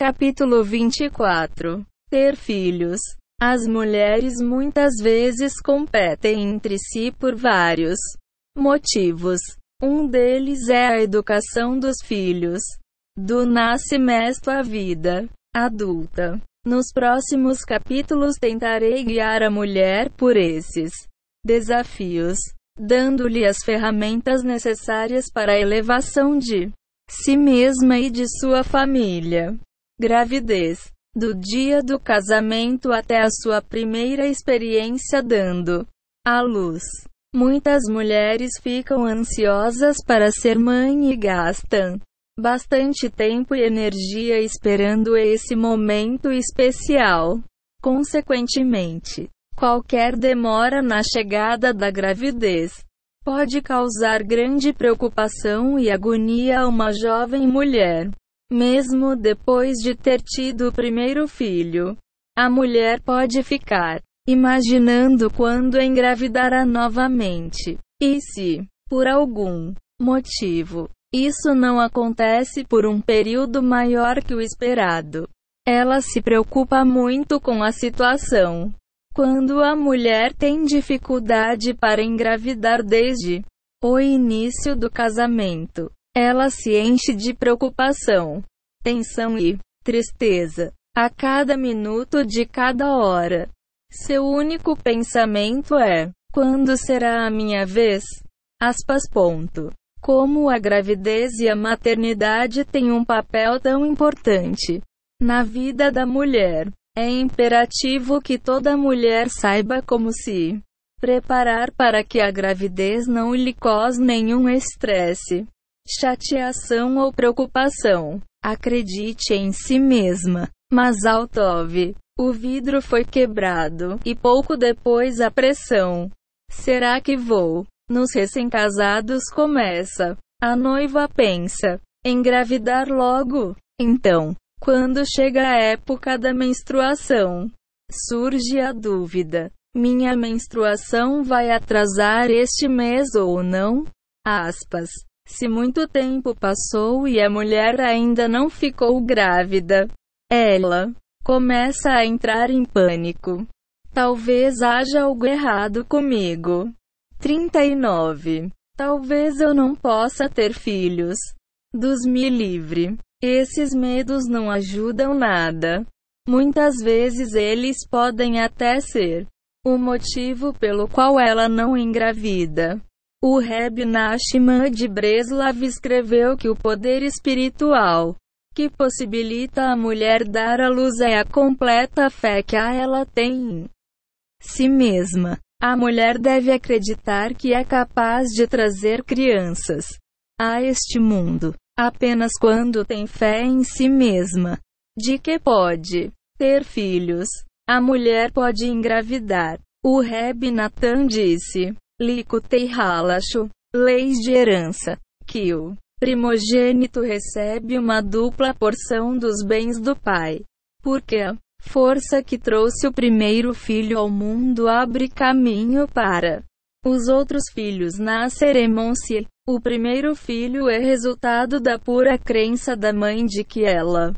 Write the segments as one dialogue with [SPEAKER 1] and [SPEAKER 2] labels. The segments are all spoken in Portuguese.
[SPEAKER 1] Capítulo 24 Ter filhos. As mulheres muitas vezes competem entre si por vários motivos. Um deles é a educação dos filhos. Do nascimento à vida adulta. Nos próximos capítulos tentarei guiar a mulher por esses desafios, dando-lhe as ferramentas necessárias para a elevação de si mesma e de sua família. Gravidez. Do dia do casamento até a sua primeira experiência dando à luz. Muitas mulheres ficam ansiosas para ser mãe e gastam bastante tempo e energia esperando esse momento especial. Consequentemente, qualquer demora na chegada da gravidez pode causar grande preocupação e agonia a uma jovem mulher. Mesmo depois de ter tido o primeiro filho, a mulher pode ficar imaginando quando engravidará novamente. E se, por algum motivo, isso não acontece por um período maior que o esperado, ela se preocupa muito com a situação. Quando a mulher tem dificuldade para engravidar desde o início do casamento, ela se enche de preocupação, tensão e tristeza a cada minuto de cada hora. Seu único pensamento é: quando será a minha vez? Aspas. Ponto. Como a gravidez e a maternidade têm um papel tão importante na vida da mulher, é imperativo que toda mulher saiba como se preparar para que a gravidez não lhe cause nenhum estresse, chateação ou preocupação. Acredite em si mesma. Mas Altov, o vidro foi quebrado, e pouco depois a pressão. Será que vou? Nos recém-casados começa. A noiva pensa: engravidar logo? Então, quando chega a época da menstruação, surge a dúvida: minha menstruação vai atrasar este mês ou não? Aspas. Se muito tempo passou e a mulher ainda não ficou grávida, ela começa a entrar em pânico. Talvez haja algo errado comigo. 39. Talvez eu não possa ter filhos. Dos me livre. Esses medos não ajudam nada. Muitas vezes eles podem até ser o motivo pelo qual ela não engravida. O Reb Nachman de Breslav escreveu que o poder espiritual que possibilita a mulher dar à luz é a completa fé que a ela tem em si mesma. A mulher deve acreditar que é capaz de trazer crianças a este mundo apenas quando tem fé em si mesma, de que pode ter filhos. A mulher pode engravidar. O Reb Natan disse, Likutei Halashu, leis de herança, que o primogênito recebe uma dupla porção dos bens do pai. Porque a força que trouxe o primeiro filho ao mundo abre caminho para os outros filhos nascerem-se. O primeiro filho é resultado da pura crença da mãe de que ela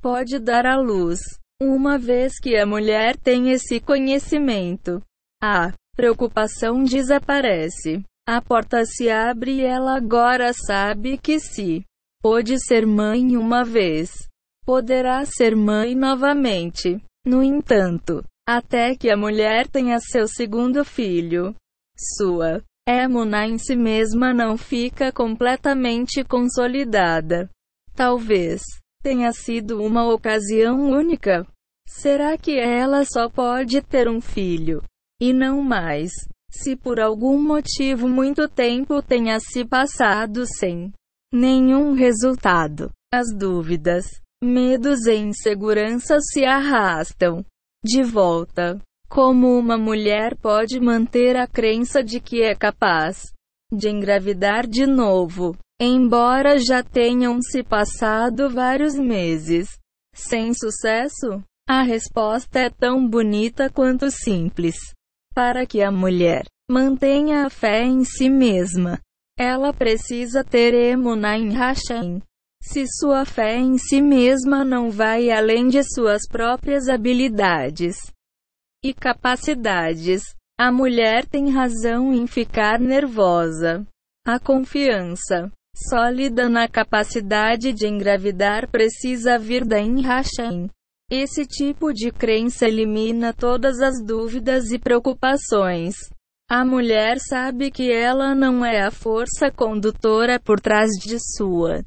[SPEAKER 1] pode dar à luz. Uma vez que a mulher tem esse conhecimento, a preocupação desaparece. A porta se abre e ela agora sabe que se pôde ser mãe uma vez, poderá ser mãe novamente. No entanto, até que a mulher tenha seu segundo filho, sua émuna em si mesma não fica completamente consolidada. Talvez tenha sido uma ocasião única. Será que ela só pode ter um filho e não mais? Se por algum motivo muito tempo tenha se passado sem nenhum resultado, as dúvidas, medos e inseguranças se arrastam de volta. Como uma mulher pode manter a crença de que é capaz de engravidar de novo, embora já tenham se passado vários meses sem sucesso? A resposta é tão bonita quanto simples. Para que a mulher mantenha a fé em si mesma, ela precisa ter Emunah em Hashem, Se sua fé em si mesma não vai além de suas próprias habilidades e capacidades, a mulher tem razão em ficar nervosa. A confiança sólida na capacidade de engravidar precisa vir da Inhashem. Esse tipo de crença elimina todas as dúvidas e preocupações. A mulher sabe que ela não é a força condutora por trás de sua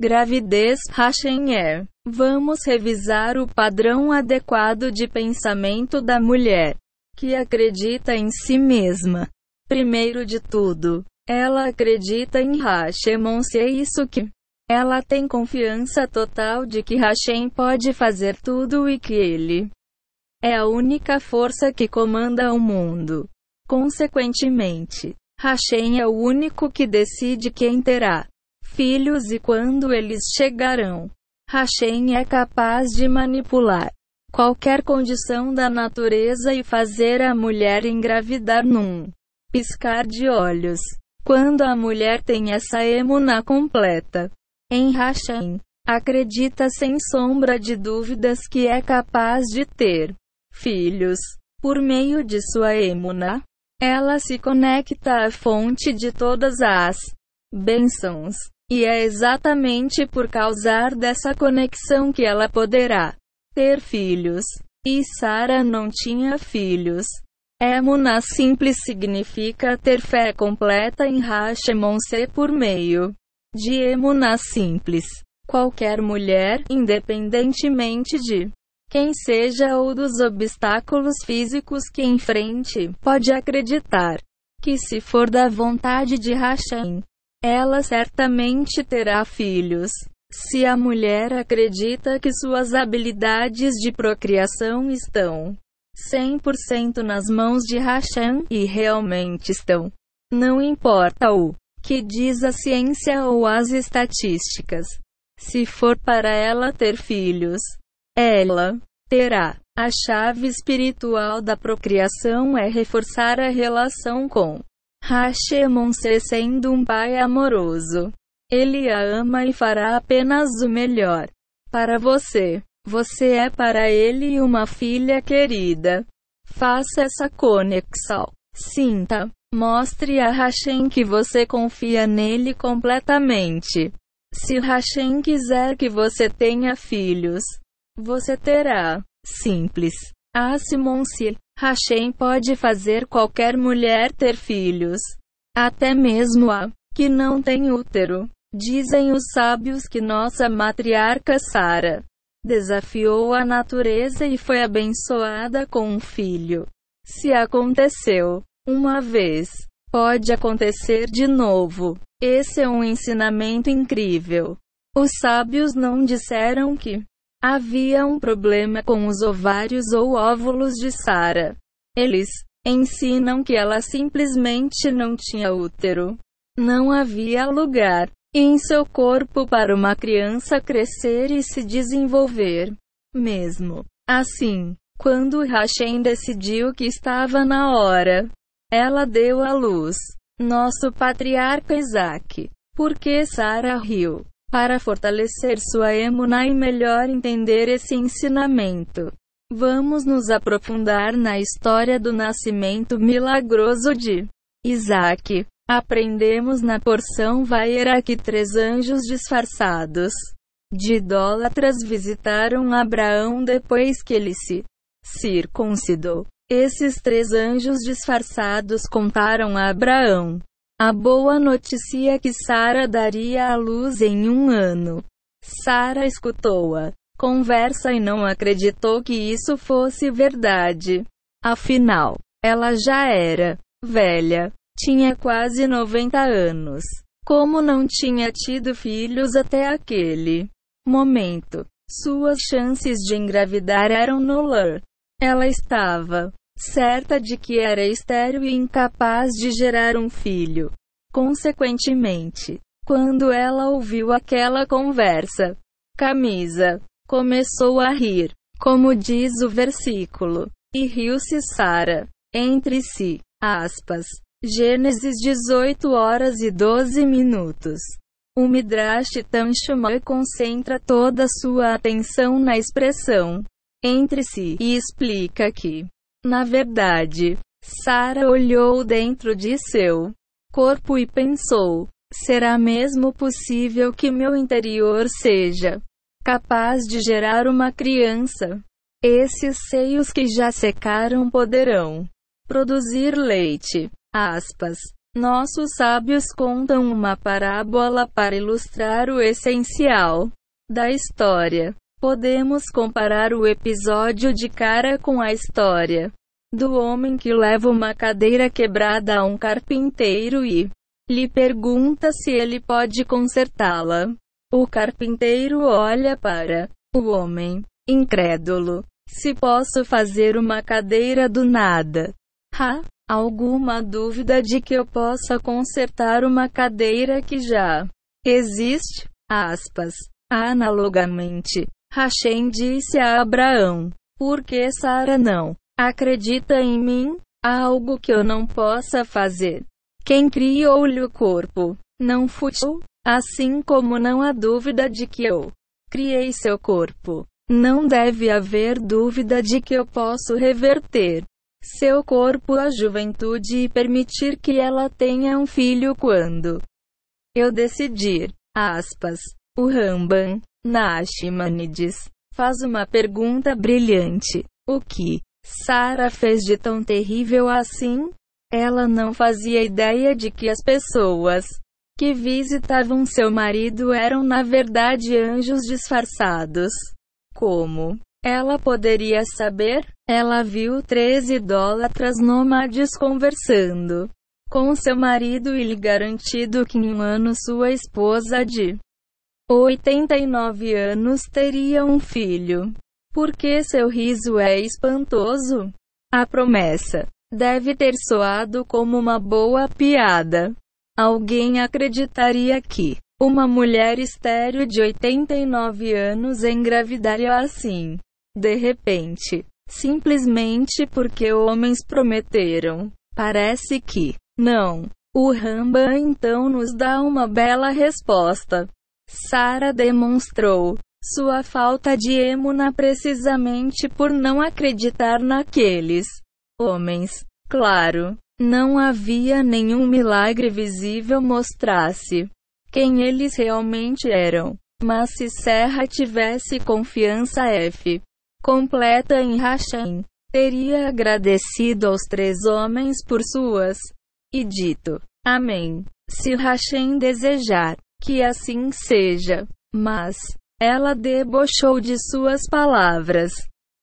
[SPEAKER 1] gravidez. Hashem é. Vamos revisar o padrão adequado de pensamento da mulher que acredita em si mesma. Primeiro de tudo, ela acredita em Hashemon se é isso que ela tem confiança total de que Hashem pode fazer tudo e que ele é a única força que comanda o mundo. Consequentemente, Hashem é o único que decide quem terá filhos e quando eles chegarão. Hashem é capaz de manipular qualquer condição da natureza e fazer a mulher engravidar num piscar de olhos. Quando a mulher tem essa emuna completa em Hashem, acredita sem sombra de dúvidas que é capaz de ter filhos. Por meio de sua emuna, ela se conecta à fonte de todas as bênçãos. E é exatamente por causar dessa conexão que ela poderá ter filhos. E Sara não tinha filhos. Emuna simples significa ter fé completa em Hashemon-se por meio de Emuna simples. Qualquer mulher, independentemente de quem seja ou dos obstáculos físicos que enfrente, pode acreditar que se for da vontade de Hashem, ela certamente terá filhos. Se a mulher acredita que suas habilidades de procriação estão 100% nas mãos de Hashem, e realmente estão. Não importa o que diz a ciência ou as estatísticas. Se for para ela ter filhos, ela terá. A chave espiritual da procriação é reforçar a relação com Hashemon sendo um pai amoroso. Ele a ama e fará apenas o melhor para você. Você é para ele uma filha querida. Faça essa conexão. Sinta. Mostre a Hashem que você confia nele completamente. Se Hashem quiser que você tenha filhos, você terá. Simples. Ah, Simon-se. Hashem pode fazer qualquer mulher ter filhos. Até mesmo a que não tem útero. Dizem os sábios que nossa matriarca Sara desafiou a natureza e foi abençoada com um filho. Se aconteceu uma vez, pode acontecer de novo. Esse é um ensinamento incrível. Os sábios não disseram que havia um problema com os ovários ou óvulos de Sara. Eles ensinam que ela simplesmente não tinha útero. Não havia lugar em seu corpo para uma criança crescer e se desenvolver. Mesmo assim, quando Hashem decidiu que estava na hora, ela deu à luz nosso patriarca Isaac. Porque Sara riu. Para fortalecer sua emuna e melhor entender esse ensinamento, vamos nos aprofundar na história do nascimento milagroso de Isaac. Aprendemos na porção Vaera que três anjos disfarçados de idólatras visitaram Abraão depois que ele se circuncidou. Esses três anjos disfarçados contaram a Abraão a boa notícia que Sara daria à luz em um ano. Sara escutou-a conversa e não acreditou que isso fosse verdade. Afinal, ela já era velha tinha quase 90 anos. Como não tinha tido filhos até aquele momento, suas chances de engravidar eram nulas. Ela estava certa de que era estéril e incapaz de gerar um filho. Consequentemente, quando ela ouviu aquela conversa, Camisa começou a rir, como diz o versículo, e riu-se Sara entre si. Aspas. Gênesis 18 horas e 12 minutos. O Midrash Tanshuma concentra toda sua atenção na expressão entre si e explica que, na verdade, Sara olhou dentro de seu corpo e pensou: será mesmo possível que meu interior seja capaz de gerar uma criança? Esses seios que já secaram poderão produzir leite. Aspas. Nossos sábios contam uma parábola para ilustrar o essencial da história. Podemos comparar o episódio de cara com a história do homem que leva uma cadeira quebrada a um carpinteiro e lhe pergunta se ele pode consertá-la. O carpinteiro olha para o homem, incrédulo. Se posso fazer uma cadeira do nada. Ha! Alguma dúvida de que eu possa consertar uma cadeira que já existe? Aspas. Analogamente, Hashem disse a Abraão: Por que Sara não acredita em mim? Há algo que eu não possa fazer. Quem criou-lhe o corpo? Não fui eu? Assim como não há dúvida de que eu criei seu corpo. Não deve haver dúvida de que eu posso reverter seu corpo à juventude e permitir que ela tenha um filho quando eu decidir. Aspas. O Ramban Nachmanides faz uma pergunta brilhante. O que Sara fez de tão terrível assim? Ela não fazia ideia de que as pessoas que visitavam seu marido eram na verdade anjos disfarçados. Como ela poderia saber? Ela viu três idólatras nômades conversando com seu marido e lhe garantido que em um ano sua esposa de 89 anos teria um filho. Porque seu riso é espantoso? A promessa deve ter soado como uma boa piada. Alguém acreditaria que uma mulher estéril de 89 anos engravidaria assim, de repente, simplesmente porque homens prometeram. Parece que não. O Ramba então nos dá uma bela resposta. Sara demonstrou sua falta de emuna precisamente por não acreditar naqueles homens. Claro, não havia nenhum milagre visível mostrasse quem eles realmente eram. Mas se Serra tivesse confiança F completa em Hashem, teria agradecido aos três homens por suas e dito: Amém. Se Hashem desejar, que assim seja. Mas, ela debochou de suas palavras,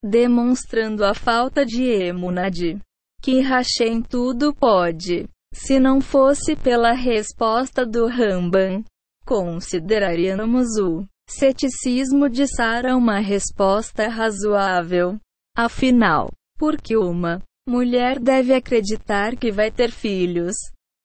[SPEAKER 1] demonstrando a falta de emunade. Que Hashem tudo pode. Se não fosse pela resposta do Ramban, consideraríamos o ceticismo de Sara uma resposta razoável. Afinal, por que uma mulher deve acreditar que vai ter filhos?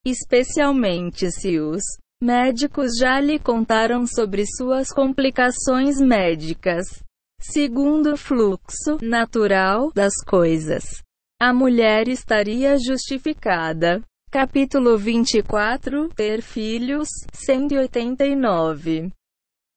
[SPEAKER 1] Especialmente se os médicos já lhe contaram sobre suas complicações médicas. Segundo o fluxo natural das coisas, a mulher estaria justificada. Capítulo 24 Ter filhos 189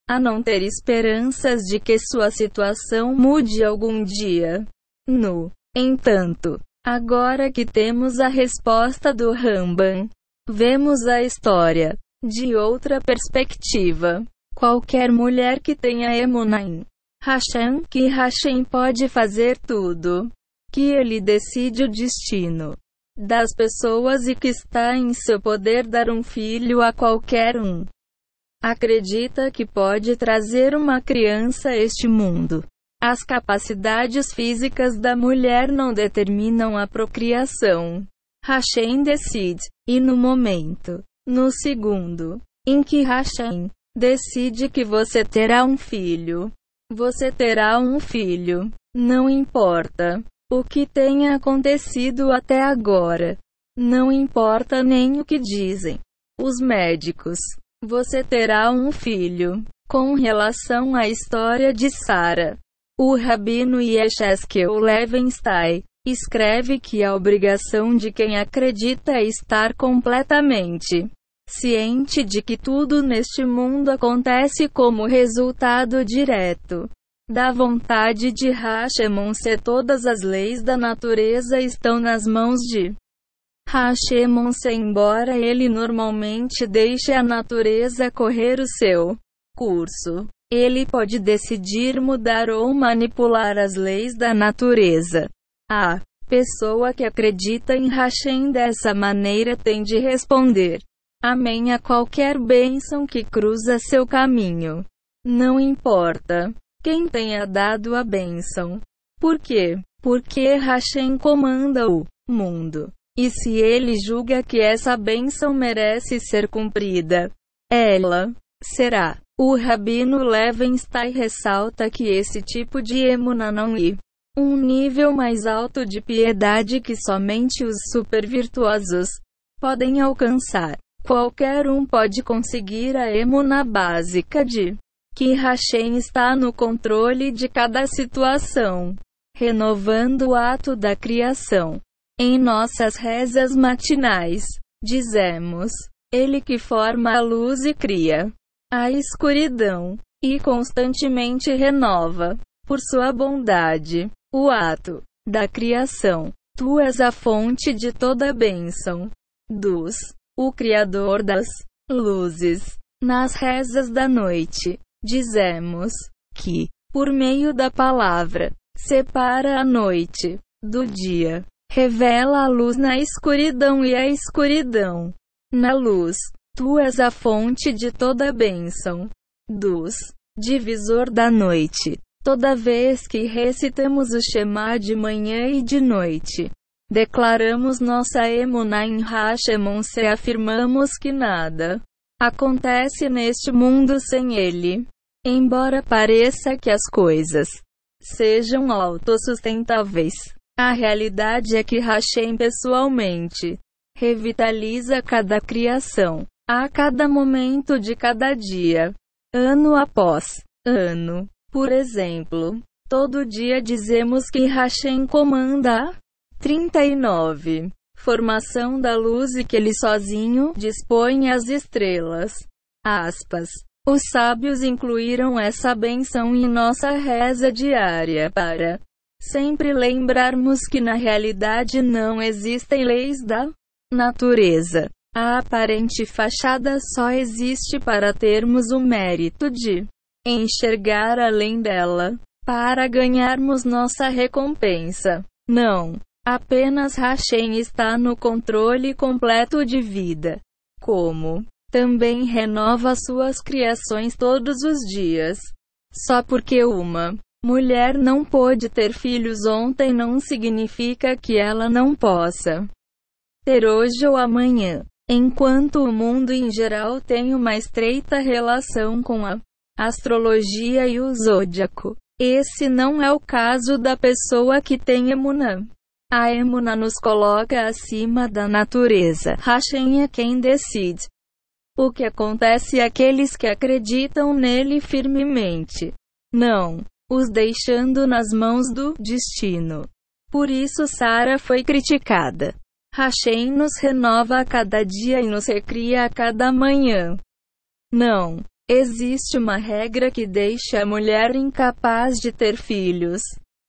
[SPEAKER 1] A não ter esperanças de que sua situação mude algum dia. No entanto, agora que temos a resposta do Ramban, vemos a história de outra perspectiva. Qualquer mulher que tenha Emunaim Hashem, que Hashem pode fazer tudo, que ele decide o destino das pessoas e que está em seu poder dar um filho a qualquer um. Acredita que pode trazer uma criança a este mundo. As capacidades físicas da mulher não determinam a procriação. Hashem decide, e no momento no segundo, em que Hashem decide que você terá um filho, você terá um filho. Não importa o que tenha acontecido até agora. Não importa nem o que dizem os médicos. Você terá um filho. Com relação à história de Sara, o rabino Yesheskel Levenstein escreve que a obrigação de quem acredita é estar completamente ciente de que tudo neste mundo acontece como resultado direto da vontade de Hashemon se todas as leis da natureza estão nas mãos de Hashemon se embora ele normalmente deixe a natureza correr o seu curso. Ele pode decidir mudar ou manipular as leis da natureza. A pessoa que acredita em Hashem dessa maneira tem de responder Amém a qualquer bênção que cruza seu caminho. Não importa quem tenha dado a bênção. Por quê? Porque Hashem comanda o mundo. E se ele julga que essa bênção merece ser cumprida, ela será. O Rabino Levenstein ressalta que esse tipo de emuna não é um nível mais alto de piedade que somente os supervirtuosos podem alcançar. Qualquer um pode conseguir a emuna básica de que Hashem está no controle de cada situação, renovando o ato da criação. Em nossas rezas matinais, dizemos: Ele que forma a luz e cria a escuridão, e constantemente renova, por sua bondade, o ato da criação. Tu és a fonte de toda bênção. Dos, o Criador das luzes. Nas rezas da noite, dizemos que, por meio da palavra, separa a noite do dia, revela a luz na escuridão e a escuridão na luz. Tu és a fonte de toda bênção. Dos divisor da noite. Toda vez que recitamos o Shema de manhã e de noite, declaramos nossa emuna em Hashemon se afirmamos que nada acontece neste mundo sem ele. Embora pareça que as coisas sejam autossustentáveis, a realidade é que Hashem pessoalmente revitaliza cada criação, a cada momento de cada dia, ano após ano. Por exemplo, todo dia dizemos que Hashem comanda a 39. Formação da luz e que ele sozinho dispõe as estrelas. Aspas. Os sábios incluíram essa benção em nossa reza diária para sempre lembrarmos que na realidade não existem leis da natureza. A aparente fachada só existe para termos o mérito de enxergar além dela, para ganharmos nossa recompensa. Não. Apenas Hashem está no controle completo de vida. Como também renova suas criações todos os dias. Só porque uma mulher não pôde ter filhos ontem não significa que ela não possa ter hoje ou amanhã. Enquanto o mundo em geral tem uma estreita relação com a astrologia e o zodíaco, esse não é o caso da pessoa que tem emunã. A emuna nos coloca acima da natureza. Hashem é quem decide. O que acontece àqueles que acreditam nele firmemente? Não, os deixando nas mãos do destino. Por isso Sara foi criticada. Hashem nos renova a cada dia e nos recria a cada manhã. Não, existe uma regra que deixa a mulher incapaz de ter filhos.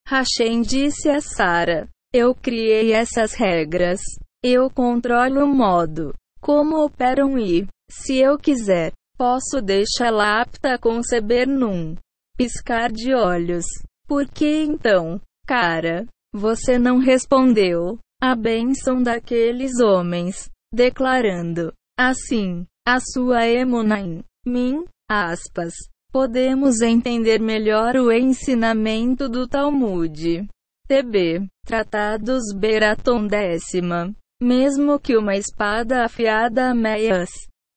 [SPEAKER 1] Hashem disse a Sara: Eu criei essas regras. Eu controlo o modo como operam e se eu quiser, posso deixá-la apta a conceber num piscar de olhos. Por que então, cara, você não respondeu a bênção daqueles homens, declarando assim a sua emuna em mim? Aspas. Podemos entender melhor o ensinamento do Talmud. TB. Tratados Beraton décima. Mesmo que uma espada afiada a meias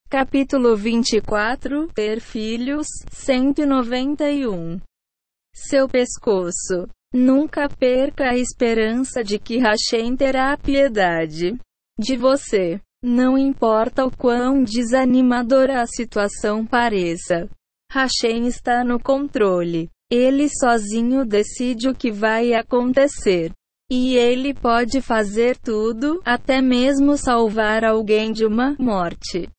[SPEAKER 1] Capítulo 24 Ter filhos 191 Seu pescoço. Nunca perca a esperança de que Hashem terá piedade de você. Não importa o quão desanimadora a situação pareça. Hashem está no controle. Ele sozinho decide o que vai acontecer. E ele pode fazer tudo, até mesmo salvar alguém de uma morte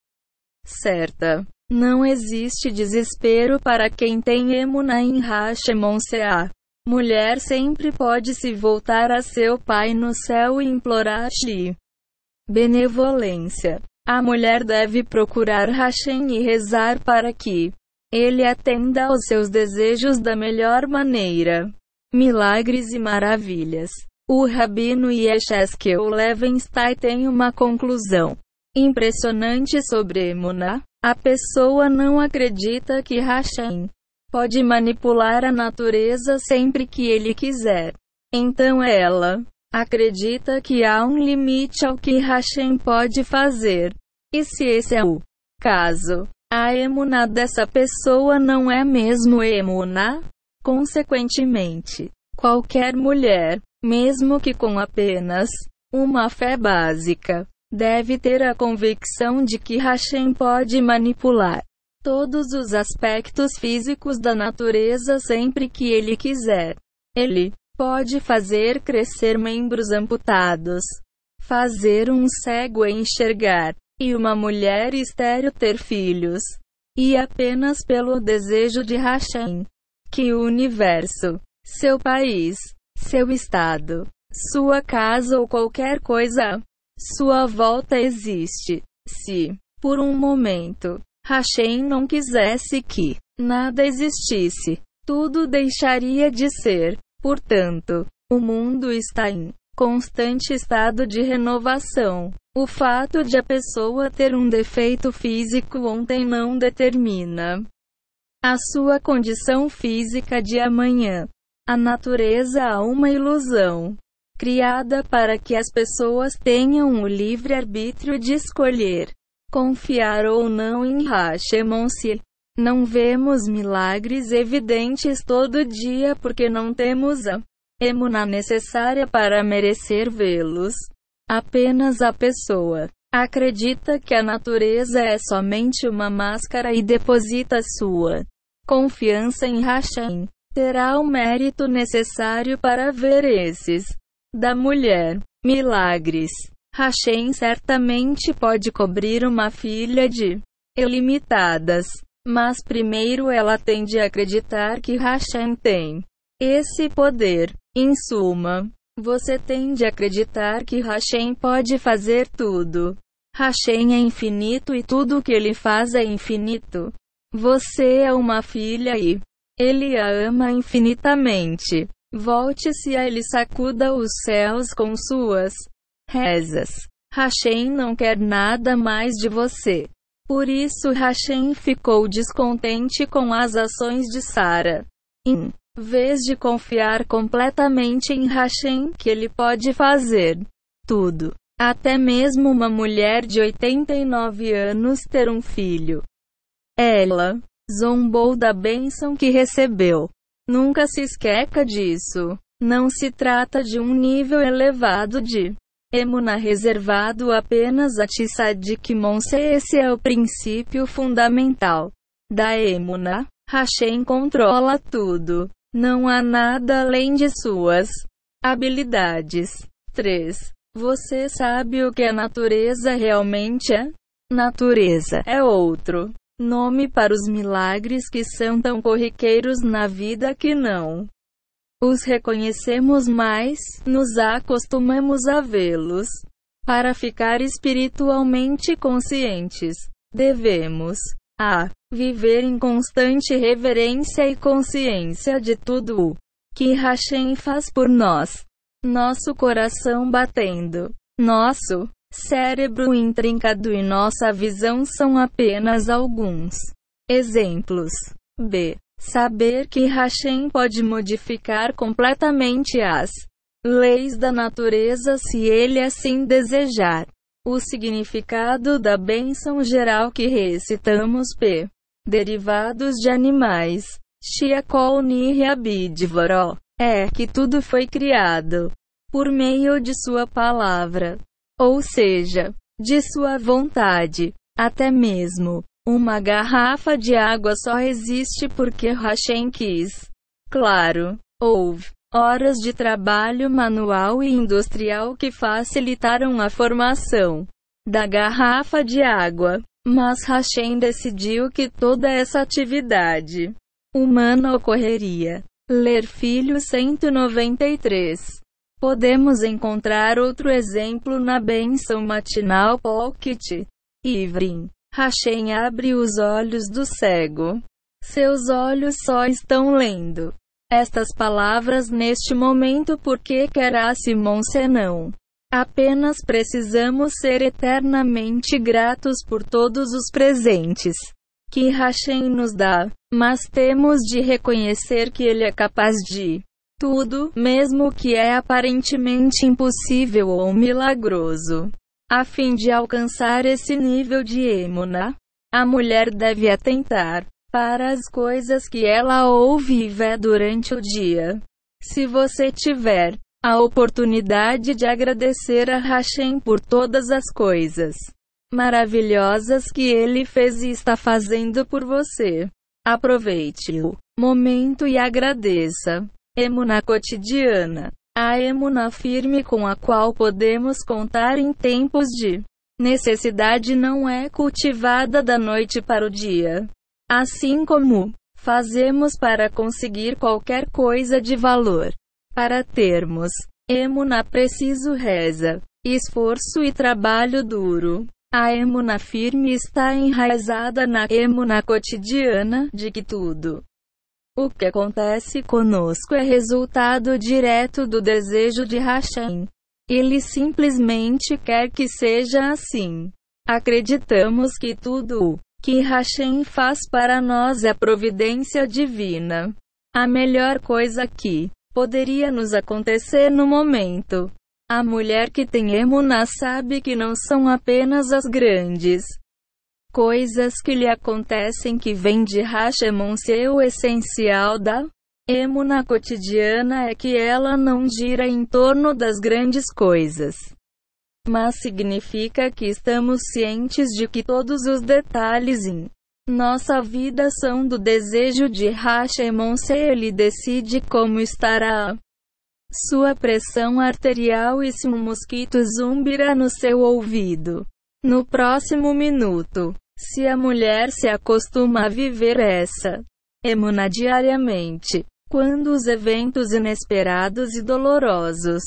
[SPEAKER 1] certa. Não existe desespero para quem tem Emuna em Hashemon Seah. Mulher sempre pode se voltar a seu pai no céu e implorar-lhe benevolência. A mulher deve procurar Hashem e rezar para que ele atenda aos seus desejos da melhor maneira. Milagres e maravilhas. O rabino Yesheskel Levenstein tem uma conclusão impressionante sobre Emunah. A pessoa não acredita que Hashem pode manipular a natureza sempre que ele quiser. Então ela acredita que há um limite ao que Hashem pode fazer. E se esse é o caso, a emuná dessa pessoa não é mesmo emuná? Consequentemente, qualquer mulher, mesmo que com apenas uma fé básica, deve ter a convicção de que Hashem pode manipular todos os aspectos físicos da natureza sempre que ele quiser. Ele pode fazer crescer membros amputados, fazer um cego enxergar, e uma mulher estéril ter filhos. E apenas pelo desejo de Hashem, que o universo, seu país, seu estado, sua casa ou qualquer coisa, sua volta existe. Se, por um momento, Hashem não quisesse que nada existisse, tudo deixaria de ser. Portanto, o mundo está em constante estado de renovação. O fato de a pessoa ter um defeito físico ontem não determina a sua condição física de amanhã. A natureza há uma ilusão criada para que as pessoas tenham o livre arbítrio de escolher confiar ou não em Hashemon-se. Não vemos milagres evidentes todo dia porque não temos a emuna necessária para merecer vê-los. Apenas a pessoa acredita que a natureza é somente uma máscara e deposita sua confiança em Hashem. Terá o mérito necessário para ver esses da mulher milagres. Hashem certamente pode cobrir uma filha de ilimitadas, mas primeiro ela tem de acreditar que Hashem tem esse poder. Em suma, você tem de acreditar que Hashem pode fazer tudo. Hashem é infinito e tudo o que ele faz é infinito. Você é uma filha e ele a ama infinitamente. Volte-se a ele sacuda os céus com suas rezas. Hashem não quer nada mais de você. Por isso Hashem ficou descontente com as ações de Sara. Em vez de confiar completamente em Hashem, que ele pode fazer tudo, até mesmo uma mulher de 89 anos ter um filho. Ela zombou da bênção que recebeu. Nunca se esqueça disso. Não se trata de um nível elevado de Emuna reservado apenas a Tissadik. Esse é o princípio fundamental da Emuna. Hashem controla tudo. Não há nada além de suas habilidades. 3. Você sabe o que a natureza realmente é? Natureza é outro nome para os milagres que são tão corriqueiros na vida que não os reconhecemos mais, nos acostumamos a vê-los. Para ficar espiritualmente conscientes, devemos a viver em constante reverência e consciência de tudo o que Hashem faz por nós. Nosso coração batendo, nosso cérebro intrincado e nossa visão são apenas alguns exemplos. B. Saber que Hashem pode modificar completamente as leis da natureza se ele assim desejar. O significado da bênção geral que recitamos p. Derivados de animais. Shiakol Nihyabidivoró. É que tudo foi criado por meio de sua palavra. Ou seja, de sua vontade. Até mesmo uma garrafa de água só existe porque Hashem quis. Claro, houve horas de trabalho manual e industrial que facilitaram a formação da garrafa de água, Mas Hashem decidiu que toda essa atividade humana ocorreria. Ler Filho 193. Podemos encontrar outro exemplo na benção matinal Pocket. Ivrim. Hashem abre os olhos do cego. Seus olhos só estão lendo estas palavras neste momento porque quer a Simon senão. Apenas precisamos ser eternamente gratos por todos os presentes que Hashem nos dá, mas temos de reconhecer que Ele é capaz de tudo, mesmo que é aparentemente impossível ou milagroso. A fim de alcançar esse nível de emuna, a mulher deve atentar para as coisas que ela ouve e vê durante o dia. Se você tiver a oportunidade de agradecer a Hashem por todas as coisas maravilhosas que ele fez e está fazendo por você. Aproveite o momento e agradeça. Emuna cotidiana. A emuna firme com a qual podemos contar em tempos de necessidade não é cultivada da noite para o dia. Assim como fazemos para conseguir qualquer coisa de valor. Para termos emuna preciso reza, esforço e trabalho duro. A emuna firme está enraizada na emuna cotidiana de que tudo o que acontece conosco é resultado direto do desejo de Hashem. Ele simplesmente quer que seja assim. Acreditamos que tudo o que Hashem faz para nós é providência divina. A melhor coisa que poderia nos acontecer no momento. A mulher que tem emuna sabe que não são apenas as grandes coisas que lhe acontecem que vêm de Hashemon ser o essencial da emuna cotidiana é que ela não gira em torno das grandes coisas. Mas significa que estamos cientes de que todos os detalhes em nossa vida são do desejo de Hashemon se ele decide como estará sua pressão arterial e se um mosquito zumbirá no seu ouvido. No próximo minuto, se a mulher se acostuma a viver essa emuna diariamente, quando os eventos inesperados e dolorosos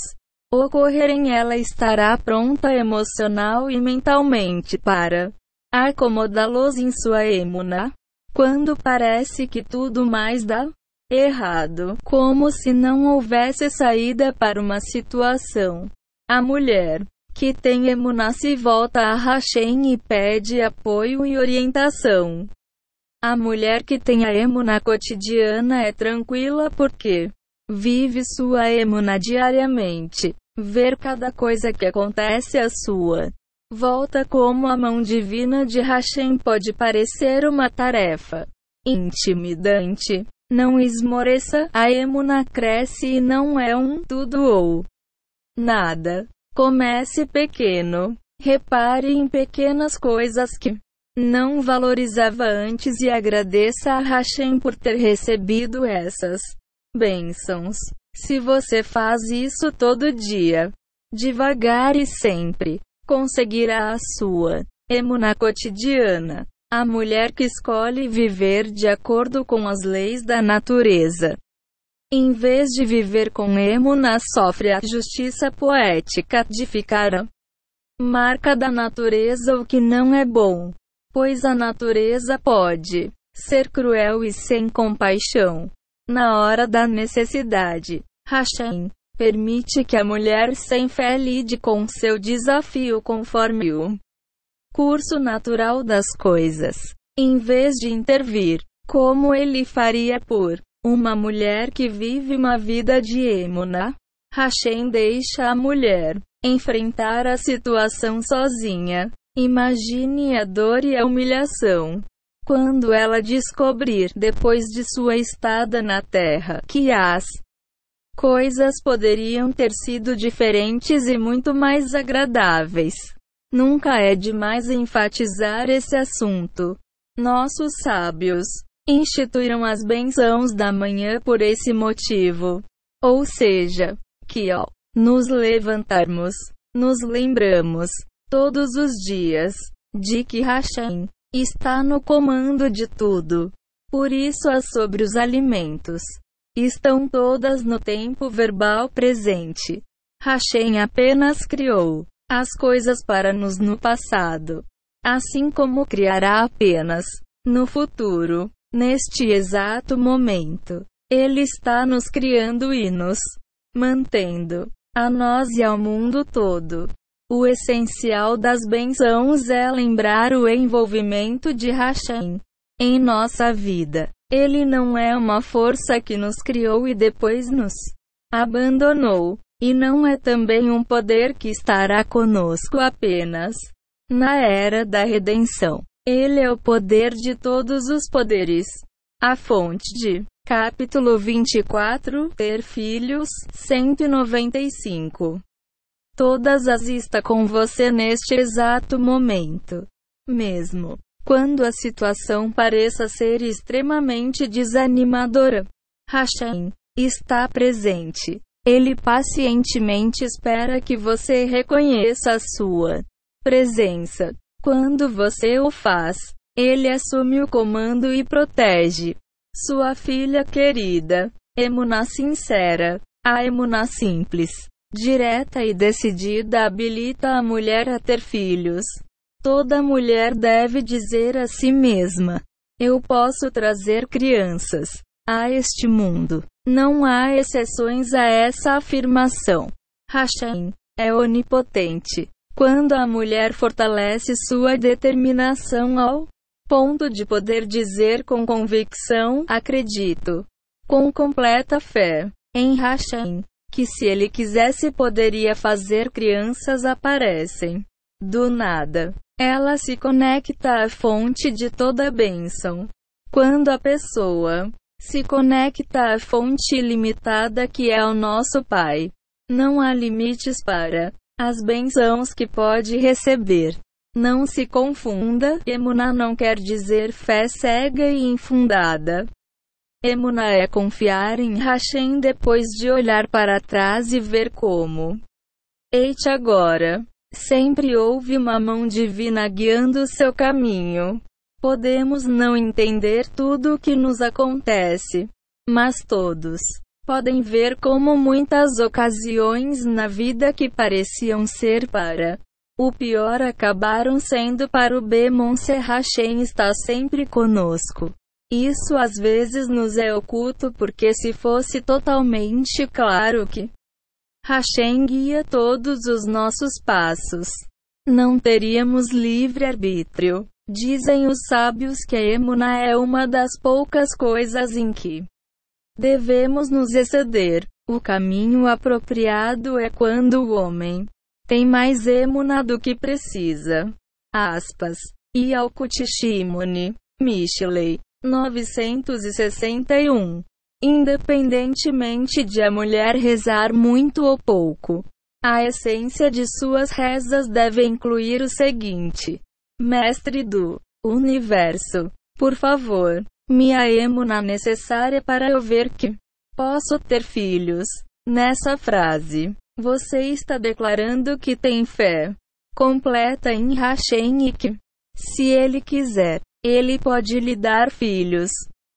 [SPEAKER 1] ocorrerem, ela estará pronta emocional e mentalmente para acomodá-los em sua emuna. Quando parece que tudo mais dá errado, como se não houvesse saída para uma situação. A mulher que tem emuna se volta a Hashem e pede apoio e orientação. A mulher que tem a emuna cotidiana é tranquila porque vive sua emuna diariamente. Ver cada coisa que acontece à sua volta como a mão divina de Hashem pode parecer uma tarefa intimidante. Não esmoreça, a emuna cresce e não é um tudo ou nada. Comece pequeno. Repare em pequenas coisas que não valorizava antes e agradeça a Hashem por ter recebido essas bênçãos. Se você faz isso todo dia, devagar e sempre, conseguirá a sua emuna cotidiana. A mulher que escolhe viver de acordo com as leis da natureza em vez de viver com emuna, sofre a justiça poética de ficar a marca da natureza o que não é bom. Pois a natureza pode ser cruel e sem compaixão. Na hora da necessidade, Hashem permite que a mulher sem fé lide com seu desafio conforme o curso natural das coisas, em vez de intervir, como ele faria por uma mulher que vive uma vida de emuna. Hashem deixa a mulher enfrentar a situação sozinha. Imagine a dor e a humilhação. Quando ela descobrir, depois de sua estada na Terra, que as coisas poderiam ter sido diferentes e muito mais agradáveis. Nunca é demais enfatizar esse assunto. Nossos sábios instituíram as bênçãos da manhã por esse motivo. Ou seja, que ao nos levantarmos, nos lembramos, todos os dias, de que Hashem está no comando de tudo. Por isso as sobre os alimentos estão todas no tempo verbal presente. Hashem apenas criou as coisas para nos no passado, assim como criará apenas no futuro. Neste exato momento, Ele está nos criando e nos mantendo a nós e ao mundo todo. O essencial das bênçãos é lembrar o envolvimento de Hashem em nossa vida. Ele não é uma força que nos criou e depois nos abandonou. E não é também um poder que estará conosco apenas na era da redenção. Ele é o poder de todos os poderes. A fonte de capítulo 24 Ter filhos 195. Todas as está com você neste exato momento. Mesmo quando a situação pareça ser extremamente desanimadora, Hashem está presente. Ele pacientemente espera que você reconheça a sua presença. Quando você o faz, ele assume o comando e protege sua filha querida. Emuná sincera. A emuná simples, direta e decidida habilita a mulher a ter filhos. Toda mulher deve dizer a si mesma: Eu posso trazer crianças a este mundo. Não há exceções a essa afirmação. Hashem é onipotente. Quando a mulher fortalece sua determinação ao ponto de poder dizer com convicção: acredito, com completa fé, em Hashem, que se ele quisesse poderia fazer crianças aparecem. Do nada, ela se conecta à fonte de toda bênção. Quando a pessoa se conecta à fonte ilimitada que é o nosso Pai. Não há limites para as bênçãos que pode receber. Não se confunda, Emuná não quer dizer fé cega e infundada. Emuná é confiar em Hashem depois de olhar para trás e ver como. Eite agora. Sempre houve uma mão divina guiando seu caminho. Podemos não entender tudo o que nos acontece, mas todos podem ver como muitas ocasiões na vida que pareciam ser para o pior acabaram sendo para o B. Monserrachen está sempre conosco. Isso às vezes nos é oculto porque se fosse totalmente claro que Hashem guia todos os nossos passos, não teríamos livre arbítrio. Dizem os sábios que a emuna é uma das poucas coisas em que devemos nos exceder. O caminho apropriado é quando o homem tem mais emuna do que precisa. Aspas. E ao Kutishimone, Mishlei, 961. Independentemente de a mulher rezar muito ou pouco, a essência de suas rezas deve incluir o seguinte: Mestre do universo, por favor, me aemo na necessária para eu ver que posso ter filhos. Nessa frase, você está declarando que tem fé completa em Hashem e que, se ele quiser, ele pode lhe dar filhos.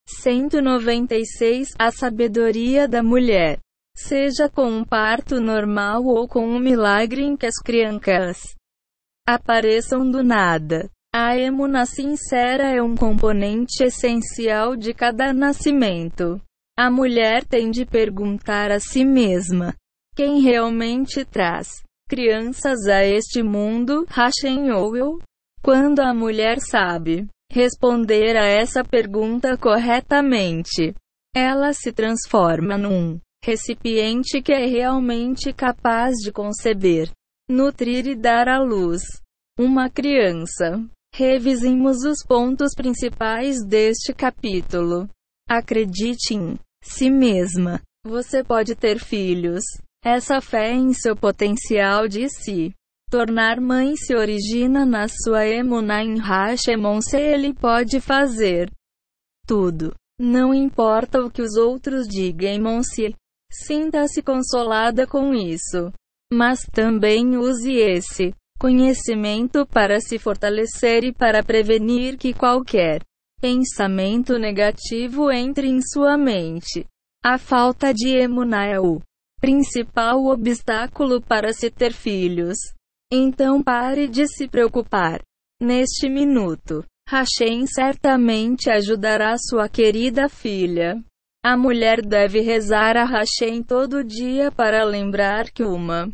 [SPEAKER 1] 196 A sabedoria da mulher. Seja com um parto normal ou com um milagre em que as crianças apareçam do nada. A emuna sincera é um componente essencial de cada nascimento. A mulher tem de perguntar a si mesma: quem realmente traz crianças a este mundo, Hashem ou eu? Quando a mulher sabe responder a essa pergunta corretamente, ela se transforma num recipiente que é realmente capaz de conceber nutrir e dar à luz uma criança. Revisemos os pontos principais deste capítulo. Acredite em si mesma. Você pode ter filhos. Essa fé em seu potencial de si tornar mãe se origina na sua emuna em Hashemon se ele pode fazer tudo. Não importa o que os outros digam, se sinta-se consolada com isso. Mas também use esse conhecimento para se fortalecer e para prevenir que qualquer pensamento negativo entre em sua mente. A falta de emuna é o principal obstáculo para se ter filhos. Então pare de se preocupar. Neste minuto, Hashem certamente ajudará sua querida filha. A mulher deve rezar a Hashem todo dia para lembrar que uma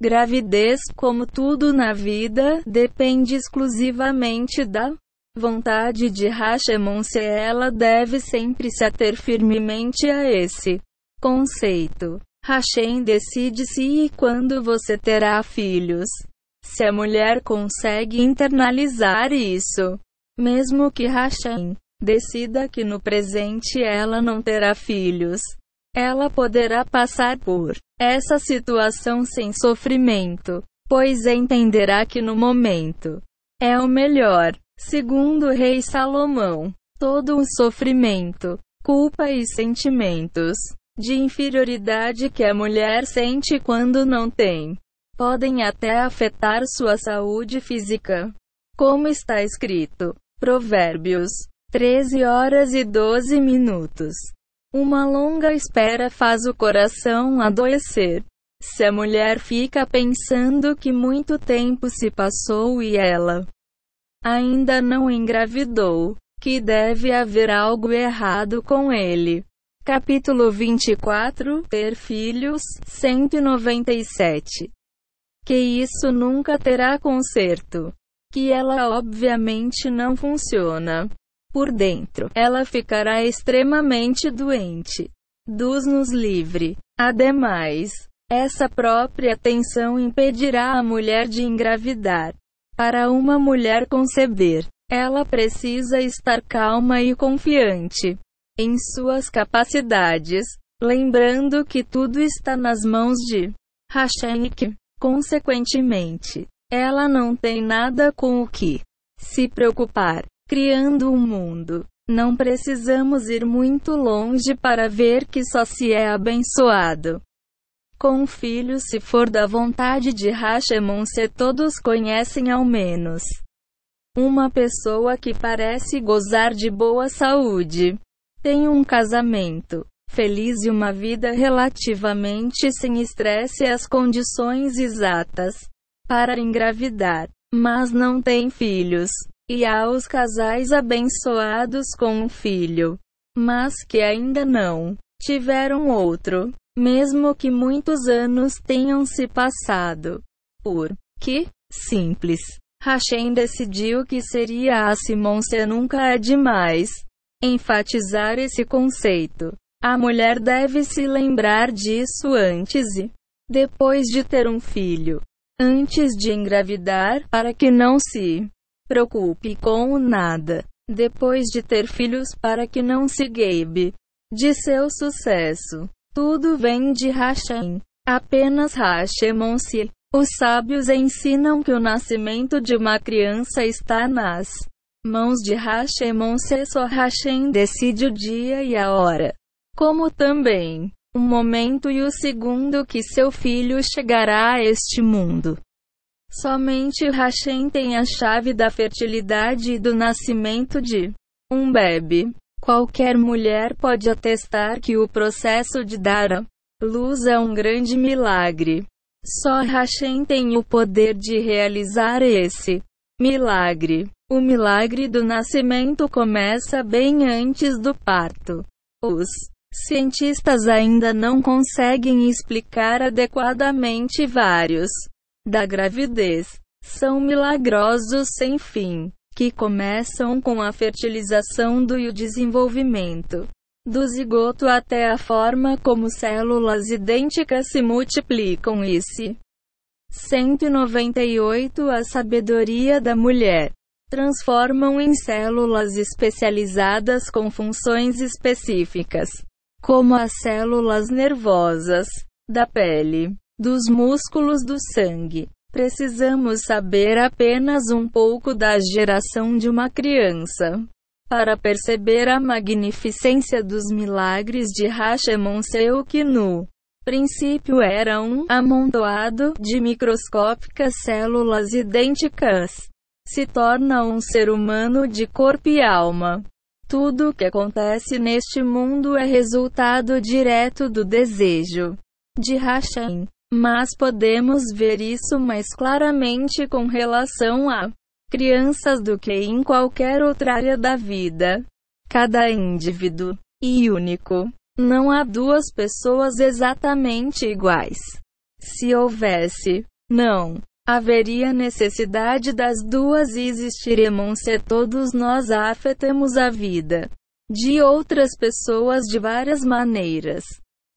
[SPEAKER 1] gravidez, como tudo na vida, depende exclusivamente da vontade de Hashem. Se ela deve sempre se ater firmemente a esse conceito. Hashem decide se e quando você terá filhos. Se a mulher consegue internalizar isso, mesmo que Hashem decida que no presente ela não terá filhos, ela poderá passar por essa situação sem sofrimento, pois entenderá que no momento é o melhor. Segundo o rei Salomão, todo o sofrimento, culpa e sentimentos de inferioridade que a mulher sente quando não tem, podem até afetar sua saúde física. Como está escrito, Provérbios 13 horas e 12 minutos. Uma longa espera faz o coração adoecer. Se a mulher fica pensando que muito tempo se passou e ela ainda não engravidou, que deve haver algo errado com ele. Capítulo 24 Ter filhos 197 Que isso nunca terá conserto que ela obviamente não funciona. Por dentro, ela ficará extremamente doente. Deus nos livre. Ademais, essa própria tensão impedirá a mulher de engravidar. Para uma mulher conceber, ela precisa estar calma e confiante em suas capacidades, lembrando que tudo está nas mãos de Hashem e que, consequentemente, ela não tem nada com o que se preocupar. Criando um mundo. Não precisamos ir muito longe para ver que só se é abençoado. Com filhos se for da vontade de Hashemon se todos conhecem ao menos. Uma pessoa que parece gozar de boa saúde. Tem um casamento feliz e uma vida relativamente sem estresse as condições exatas para engravidar, mas não tem filhos. E há os casais abençoados com um filho, mas que ainda não tiveram outro, mesmo que muitos anos tenham se passado. Por que? Simples. Hashem decidiu que seria a Simôncia nunca é demais enfatizar esse conceito. A mulher deve se lembrar disso antes e depois de ter um filho antes de engravidar, para que não se preocupe com nada. Depois de ter filhos, para que não se gabe de seu sucesso. Tudo vem de Hashem. Apenas Hashemon-se. Os sábios ensinam que o nascimento de uma criança está nas mãos de Hashemon-se. Só Hashem decide o dia e a hora. Como também o momento e o segundo que seu filho chegará a este mundo. Somente Hashem tem a chave da fertilidade e do nascimento de um bebê. Qualquer mulher pode atestar que o processo de dar a luz é um grande milagre. Só Hashem tem o poder de realizar esse milagre. O milagre do nascimento começa bem antes do parto. Os Cientistas ainda não conseguem explicar adequadamente vários da gravidez. São milagrosos sem fim, que começam com a fertilização do e o desenvolvimento do zigoto até a forma como células idênticas se multiplicam e se 198 A sabedoria da mulher transformam em células especializadas com funções específicas como as células nervosas, da pele, dos músculos do sangue. Precisamos saber apenas um pouco da geração de uma criança para perceber a magnificência dos milagres de que no princípio era um amontoado de microscópicas células idênticas. Se torna um ser humano de corpo e alma. Tudo o que acontece neste mundo é resultado direto do desejo de Hashem. Mas podemos ver isso mais claramente com relação a crianças do que em qualquer outra área da vida. Cada indivíduo e único. Não há duas pessoas exatamente iguais. Se houvesse, não haveria necessidade das duas e existiremos se todos nós afetamos a vida de outras pessoas de várias maneiras.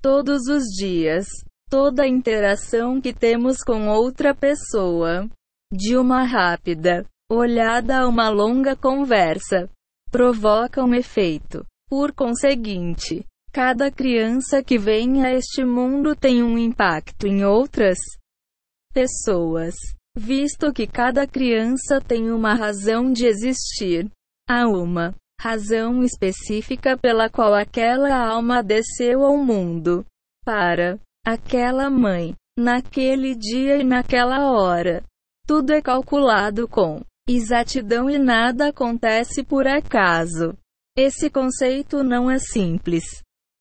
[SPEAKER 1] Todos os dias, toda interação que temos com outra pessoa, de uma rápida olhada a uma longa conversa, provoca um efeito. Por conseguinte, cada criança que vem a este mundo tem um impacto em outras pessoas, visto que cada criança tem uma razão de existir. Há uma razão específica pela qual aquela alma desceu ao mundo. Para aquela mãe, naquele dia e naquela hora. Tudo é calculado com exatidão e nada acontece por acaso. Esse conceito não é simples.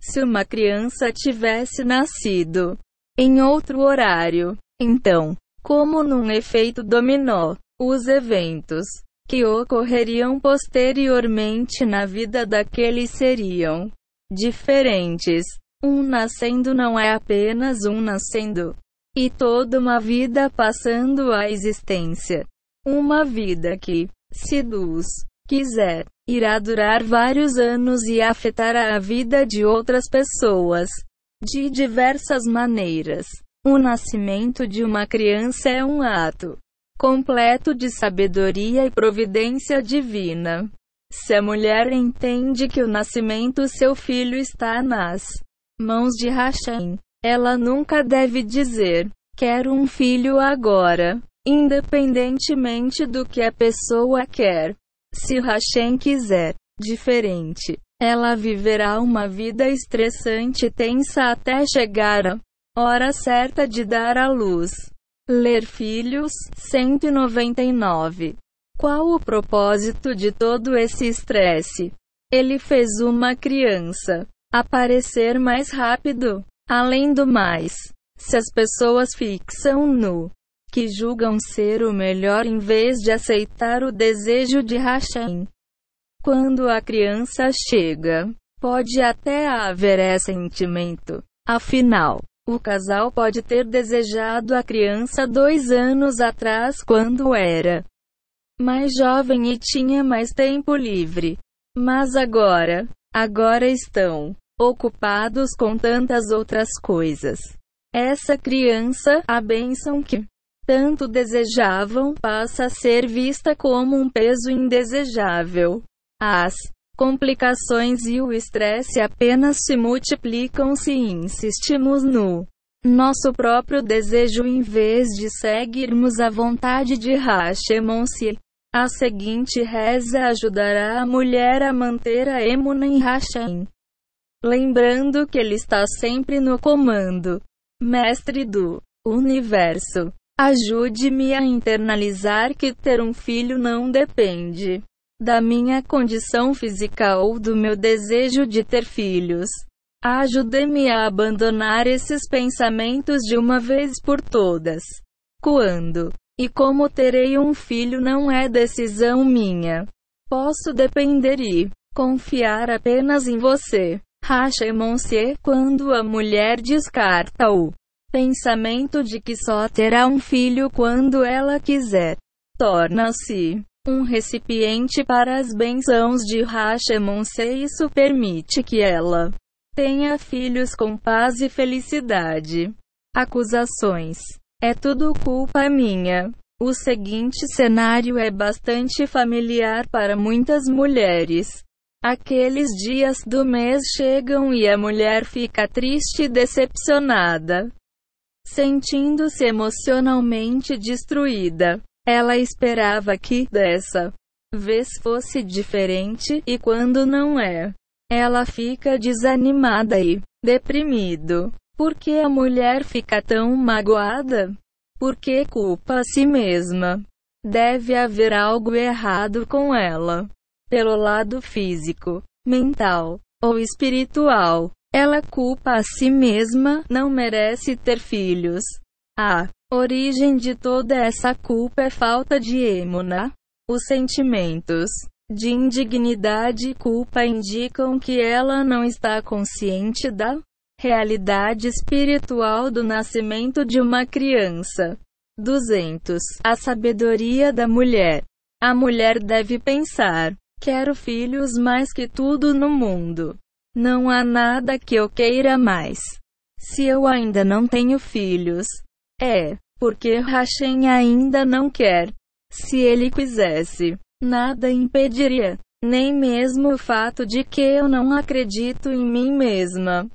[SPEAKER 1] Se uma criança tivesse nascido em outro horário, então, como num efeito dominó, os eventos que ocorreriam posteriormente na vida daqueles seriam diferentes. Um nascendo não é apenas um nascendo, e toda uma vida passando a existência. Uma vida que, se Deus quiser, irá durar vários anos e afetará a vida de outras pessoas de diversas maneiras. O nascimento de uma criança é um ato completo de sabedoria e providência divina. Se a mulher entende que o nascimento seu filho está nas mãos de Hashem, ela nunca deve dizer: Quero um filho agora, independentemente do que a pessoa quer. Se Hashem quiser, diferente, ela viverá uma vida estressante e tensa até chegar a Hora certa de dar à luz. Ler Filhos, 199. Qual o propósito de todo esse estresse? Ele fez uma criança aparecer mais rápido. Além do mais, se as pessoas fixam no que julgam ser o melhor em vez de aceitar o desejo de Hashem, quando a criança chega, pode até haver sentimento. Afinal, o casal pode ter desejado a criança dois anos atrás quando era mais jovem e tinha mais tempo livre. Mas agora, agora estão ocupados com tantas outras coisas. Essa criança, a bênção que tanto desejavam, passa a ser vista como um peso indesejável. As complicações e o estresse apenas se multiplicam se insistimos no nosso próprio desejo em vez de seguirmos a vontade de Hashemon-se. A seguinte reza ajudará a mulher a manter a emuna em Hashem. Lembrando que ele está sempre no comando. Mestre do universo, ajude-me a internalizar que ter um filho não depende da minha condição física ou do meu desejo de ter filhos. Ajude-me a abandonar esses pensamentos de uma vez por todas. Quando e como terei um filho não é decisão minha. Posso depender e confiar apenas em você. Rachemonse, quando a mulher descarta o pensamento de que só terá um filho quando ela quiser, torna-se um recipiente para as bênçãos de Hashemon se isso permite que ela tenha filhos com paz e felicidade. Acusações. É tudo culpa minha. O seguinte cenário é bastante familiar para muitas mulheres. Aqueles dias do mês chegam e a mulher fica triste e decepcionada, sentindo-se emocionalmente destruída. Ela esperava que, dessa vez, fosse diferente, e quando não é, ela fica desanimada e deprimido. Por que a mulher fica tão magoada? Por que culpa a si mesma? Deve haver algo errado com ela. Pelo lado físico, mental ou espiritual. Ela culpa a si mesma, não merece ter filhos. A origem de toda essa culpa é falta de emuna. Os sentimentos de indignidade e culpa indicam que ela não está consciente da realidade espiritual do nascimento de uma criança. 200. A sabedoria da mulher. A mulher deve pensar: quero filhos mais que tudo no mundo. Não há nada que eu queira mais. Se eu ainda não tenho filhos, é porque Hashem ainda não quer. Se ele quisesse, nada impediria, nem mesmo o fato de que eu não acredito em mim mesma.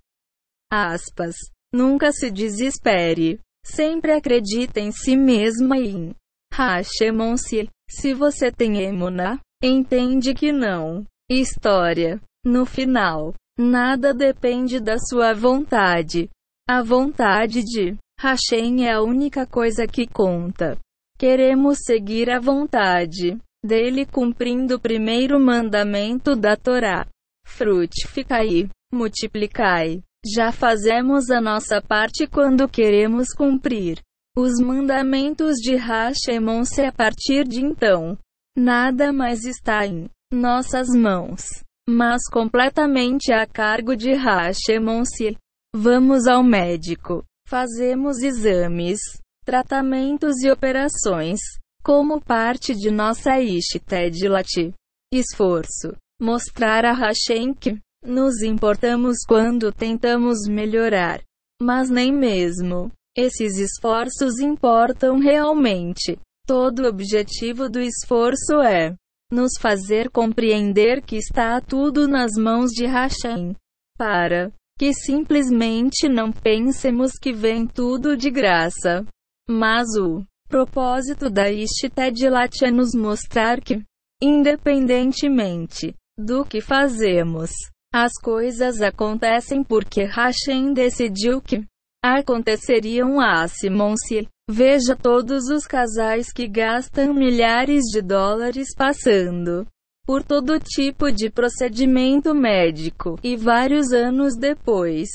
[SPEAKER 1] Aspas. Nunca se desespere. Sempre acredite em si mesma e em Hashemon-se. Se você tem emuna, entende que não. História. No final, Nada depende da sua vontade. A vontade de Hashem é a única coisa que conta. Queremos seguir a vontade dele cumprindo o primeiro mandamento da Torá. Frutificai, multiplicai. Já fazemos a nossa parte quando queremos cumprir os mandamentos de Hashemon-se a partir de então. Nada mais está em nossas mãos mas completamente a cargo de Hashemon-se. Vamos ao médico. Fazemos exames, tratamentos e operações, como parte de nossa Ishtedlat. Esforço. Mostrar a Hashem que nos importamos quando tentamos melhorar. Mas nem mesmo esses esforços importam realmente. Todo o objetivo do esforço é nos fazer compreender que está tudo nas mãos de Hashem. Para que simplesmente não pensemos que vem tudo de graça. Mas o propósito da Ishtedilat é nos mostrar que, independentemente do que fazemos, as coisas acontecem porque Hashem decidiu que aconteceriam a Simon-se. Veja todos os casais que gastam milhares de dólares passando por todo tipo de procedimento médico e vários anos depois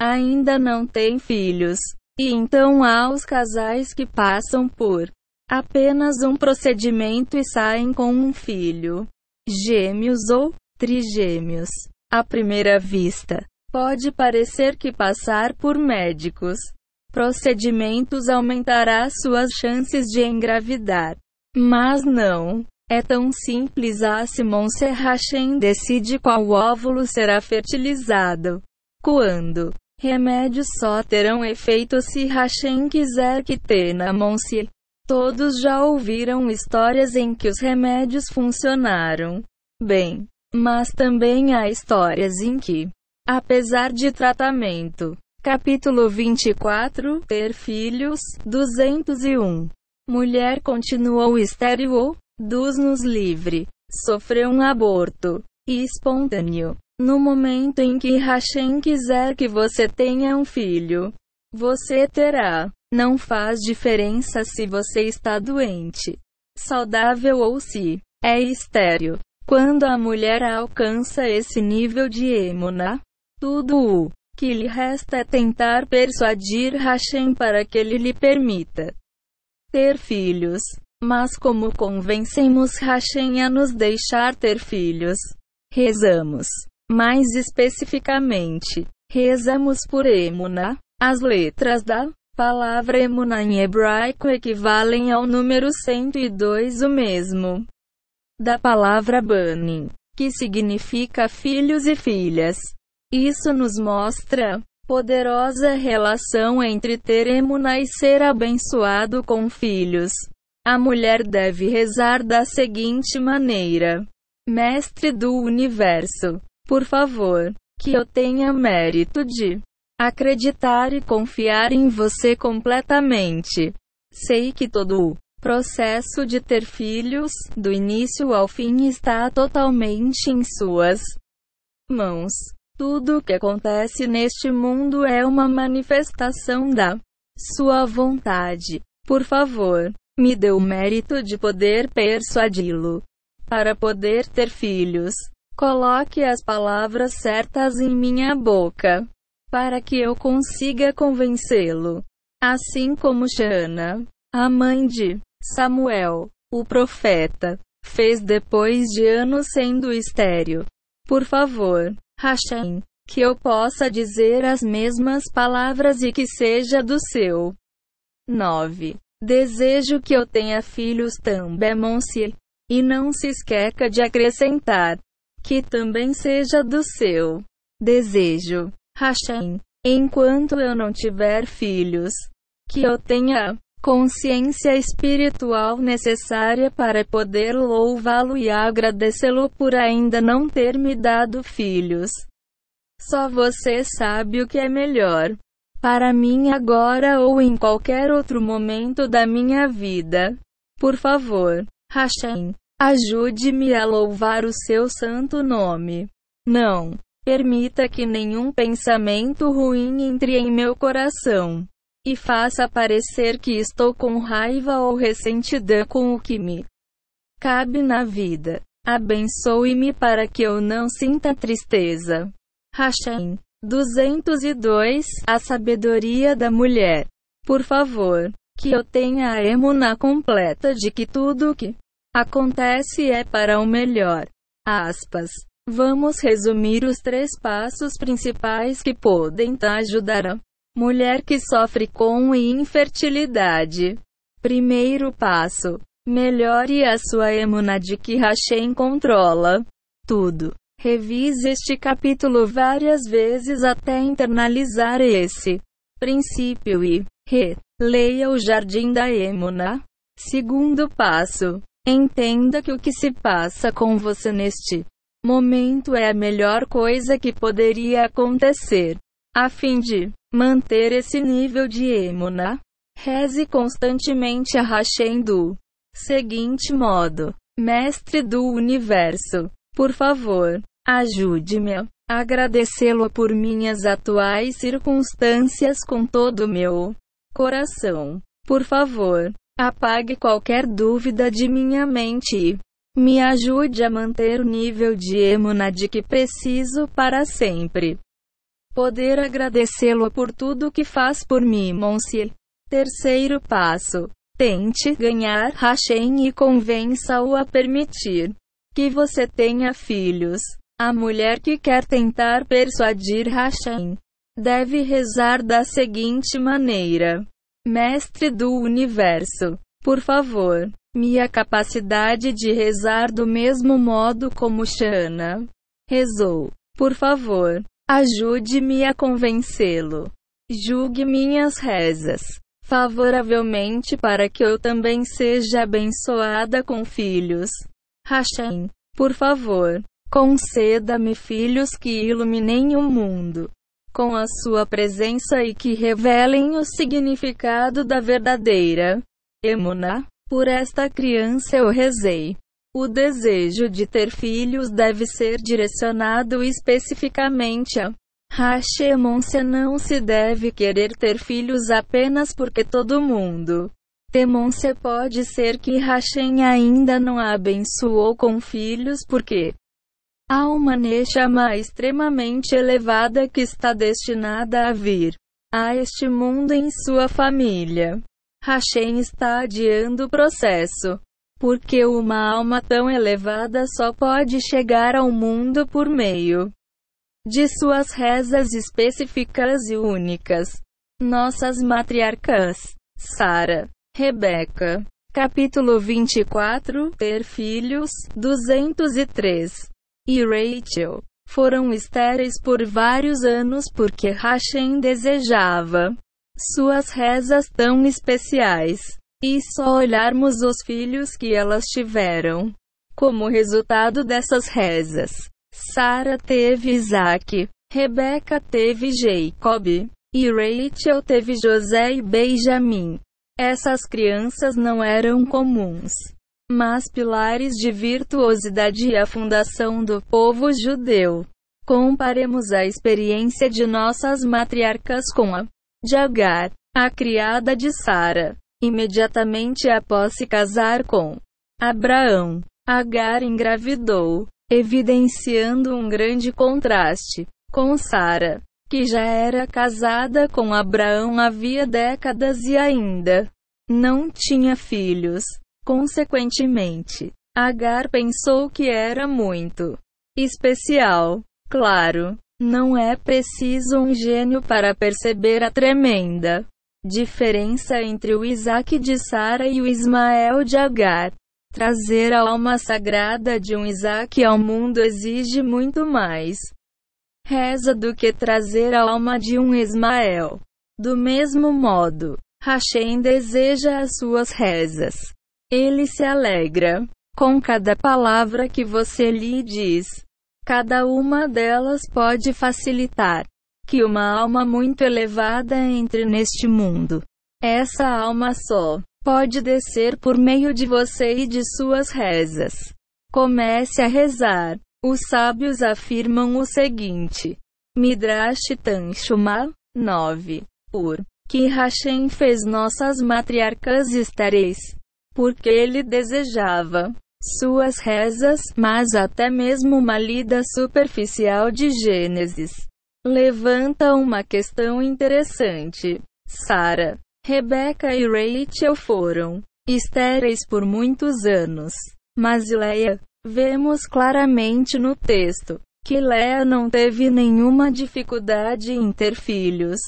[SPEAKER 1] ainda não têm filhos. E então há os casais que passam por apenas um procedimento e saem com um filho, gêmeos ou trigêmeos. À primeira vista, pode parecer que passar por médicos procedimentos aumentará suas chances de engravidar. Mas não. É tão simples a Simon Serrachem decide qual óvulo será fertilizado. Quando? Remédios só terão efeito se Hashem quiser que tenha Monse. Todos já ouviram histórias em que os remédios funcionaram bem. Mas também há histórias em que, apesar de tratamento, Capítulo 24 Ter filhos 201 Mulher continuou estéril dos-nos livre. Sofreu um aborto espontâneo. No momento em que Hashem quiser que você tenha um filho, você terá. Não faz diferença se você está doente, saudável ou se é estéril. Quando a mulher alcança esse nível de emuna, tudo o que lhe resta é tentar persuadir Hashem para que ele lhe permita ter filhos. Mas como convencemos Hashem a nos deixar ter filhos? Rezamos. Mais especificamente, rezamos por Emuna. As letras da palavra Emuna em hebraico equivalem ao número 102 o mesmo da palavra Bani, que significa filhos e filhas. Isso nos mostra poderosa relação entre ter emuna e ser abençoado com filhos. A mulher deve rezar da seguinte maneira: Mestre do universo, por favor, que eu tenha mérito de acreditar e confiar em você completamente. Sei que todo o processo de ter filhos, do início ao fim, está totalmente em suas mãos. Tudo o que acontece neste mundo é uma manifestação da sua vontade. Por favor, me dê o mérito de poder persuadi-lo. Para poder ter filhos, coloque as palavras certas em minha boca, para que eu consiga convencê-lo. Assim como Shana, a mãe de Samuel, o profeta, fez depois de anos sendo estéril. Por favor, Hashem, que eu possa dizer as mesmas palavras e que seja do seu. 9. Desejo que eu tenha filhos também, Monsi, e não se esqueça de acrescentar que também seja do seu. Desejo, Hashem, enquanto eu não tiver filhos, que eu tenha consciência espiritual necessária para poder louvá-lo e agradecê-lo por ainda não ter me dado filhos. Só você sabe o que é melhor para mim agora ou em qualquer outro momento da minha vida. Por favor, Hashem, ajude-me a louvar o seu santo nome. Não permita que nenhum pensamento ruim entre em meu coração e faça parecer que estou com raiva ou ressentida com o que me cabe na vida. Abençoe-me para que eu não sinta tristeza. Hashem. 202 A sabedoria da mulher. Por favor, que eu tenha a emuna completa de que tudo o que acontece é para o melhor. Aspas. Vamos resumir os três passos principais que podem ajudar a Mulher que sofre com infertilidade. Primeiro passo. Melhore a sua emuna de que Hashem controla tudo. Revise este capítulo várias vezes até internalizar esse princípio e releia o Jardim da Emuna. Segundo passo. Entenda que o que se passa com você neste momento é a melhor coisa que poderia acontecer. A fim de manter esse nível de emuna, reze constantemente a Hashem do seguinte modo: Mestre do Universo, por favor, ajude-me a agradecê-lo por minhas atuais circunstâncias com todo o meu coração. Por favor, apague qualquer dúvida de minha mente e me ajude a manter o nível de emuna de que preciso para sempre poder agradecê-lo por tudo que faz por mim, Monsieur. Terceiro passo. Tente ganhar Hashem e convença-o a permitir que você tenha filhos. A mulher que quer tentar persuadir Hashem deve rezar da seguinte maneira: Mestre do universo, por favor, minha capacidade de rezar do mesmo modo como Shana rezou. Por favor, Ajude-me a convencê-lo. Julgue minhas rezas favoravelmente para que eu também seja abençoada com filhos. Hashem, por favor, conceda-me filhos que iluminem o mundo com a sua presença e que revelem o significado da verdadeira Emuna. Por esta criança eu rezei. O desejo de ter filhos deve ser direcionado especificamente a Hashemôncia não se deve querer ter filhos apenas porque todo mundo. Temôncia pode ser que Hashem ainda não a abençoou com filhos porque há uma Neshama extremamente elevada que está destinada a vir a este mundo em sua família. Hashem está adiando o processo porque uma alma tão elevada só pode chegar ao mundo por meio de suas rezas específicas e únicas. Nossas matriarcas, Sara, Rebeca, capítulo 24, ter filhos, 203, e Rachel, foram estéreis por vários anos porque Hashem desejava suas rezas tão especiais. E só olharmos os filhos que elas tiveram. Como resultado dessas rezas, Sara teve Isaac, Rebeca teve Jacob, e Rachel teve José e Benjamim. Essas crianças não eram comuns, mas pilares de virtuosidade e a fundação do povo judeu. Comparemos a experiência de nossas matriarcas com a de Agar, a criada de Sara. Imediatamente após se casar com Abraão, Agar engravidou, evidenciando um grande contraste com Sara, que já era casada com Abraão havia décadas e ainda não tinha filhos. Consequentemente, Agar pensou que era muito especial. Claro, não é preciso um gênio para perceber a tremenda diferença entre o Isaac de Sara e o Ismael de Agar. Trazer a alma sagrada de um Isaac ao mundo exige muito mais reza do que trazer a alma de um Ismael. Do mesmo modo, Hashem deseja as suas rezas. Ele se alegra com cada palavra que você lhe diz. Cada uma delas pode facilitar que uma alma muito elevada entre neste mundo. Essa alma só pode descer por meio de você e de suas rezas. Comece a rezar. Os sábios afirmam o seguinte: Midrash Tanshuma 9. Por que Hashem fez nossas matriarcas estareis, porque ele desejava suas rezas, mas até mesmo uma lida superficial de Gênesis levanta uma questão interessante. Sara, Rebeca e Rachel foram estéreis por muitos anos, mas Leia, vemos claramente no texto que Leia não teve nenhuma dificuldade em ter filhos.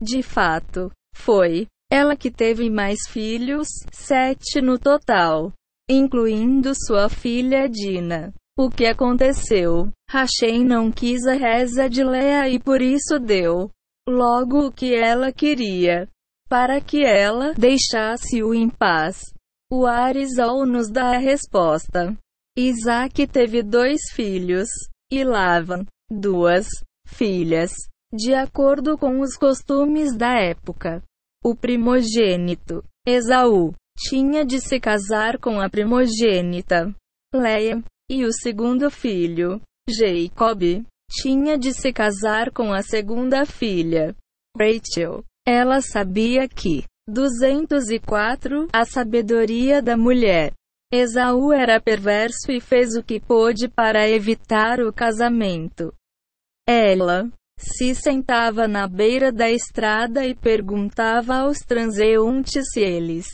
[SPEAKER 1] De fato, foi ela que teve mais filhos, sete no total incluindo sua filha Dina. O que aconteceu? Hashem não quis a reza de Leia e por isso deu logo o que ela queria, para que ela deixasse-o em paz. O Arizal nos dá a resposta. Isaac teve dois filhos, e Lavan, duas filhas, de acordo com os costumes da época. O primogênito, Esaú, tinha de se casar com a primogênita, Leia, e o segundo filho, Jacob, tinha de se casar com a segunda filha, Rachel. Ela sabia que 204 a sabedoria da mulher. Esaú era perverso e fez o que pôde para evitar o casamento. Ela se sentava na beira da estrada e perguntava aos transeuntes se eles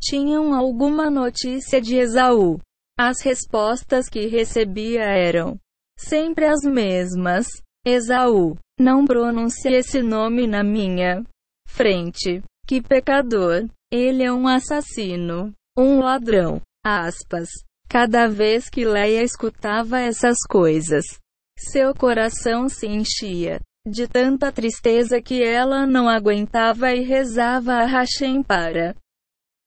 [SPEAKER 1] tinham alguma notícia de Esaú. As respostas que recebia eram sempre as mesmas. Esaú, não pronuncie esse nome na minha frente. Que pecador! Ele é um assassino, um ladrão. Aspas. Cada vez que Leia escutava essas coisas, seu coração se enchia de tanta tristeza que ela não aguentava e rezava a Hashem para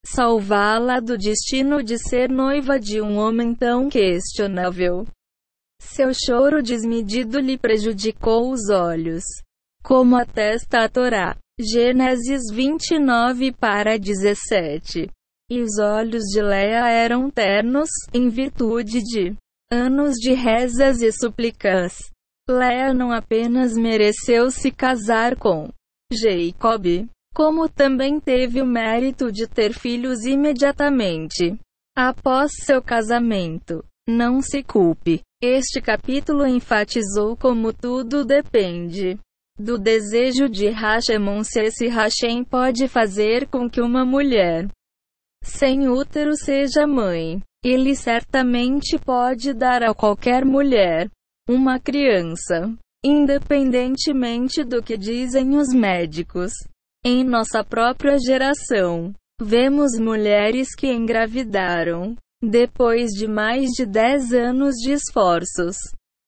[SPEAKER 1] salvá-la do destino de ser noiva de um homem tão questionável. Seu choro desmedido lhe prejudicou os olhos. Como atesta a Torá. Gênesis 29 para 17. E os olhos de Leia eram ternos, em virtude de anos de rezas e súplicas. Leia não apenas mereceu se casar com Jacob, como também teve o mérito de ter filhos imediatamente após seu casamento. Não se culpe. Este capítulo enfatizou como tudo depende do desejo de Hashemon se esse Hashem pode fazer com que uma mulher sem útero seja mãe. Ele certamente pode dar a qualquer mulher uma criança, independentemente do que dizem os médicos. Em nossa própria geração, vemos mulheres que engravidaram depois de mais de 10 anos de esforços.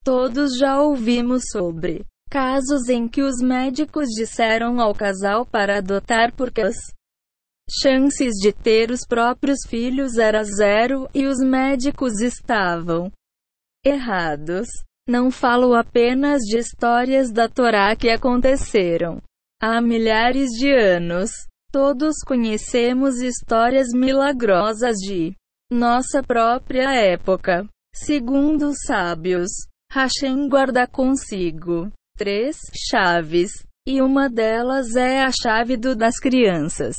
[SPEAKER 1] Todos já ouvimos sobre casos em que os médicos disseram ao casal para adotar porque as chances de ter os próprios filhos era zero e os médicos estavam errados. Não falo apenas de histórias da Torá que aconteceram Há milhares de anos, todos conhecemos histórias milagrosas de nossa própria época. Segundo os sábios, Hashem guarda consigo três chaves, e uma delas é a chave do das crianças.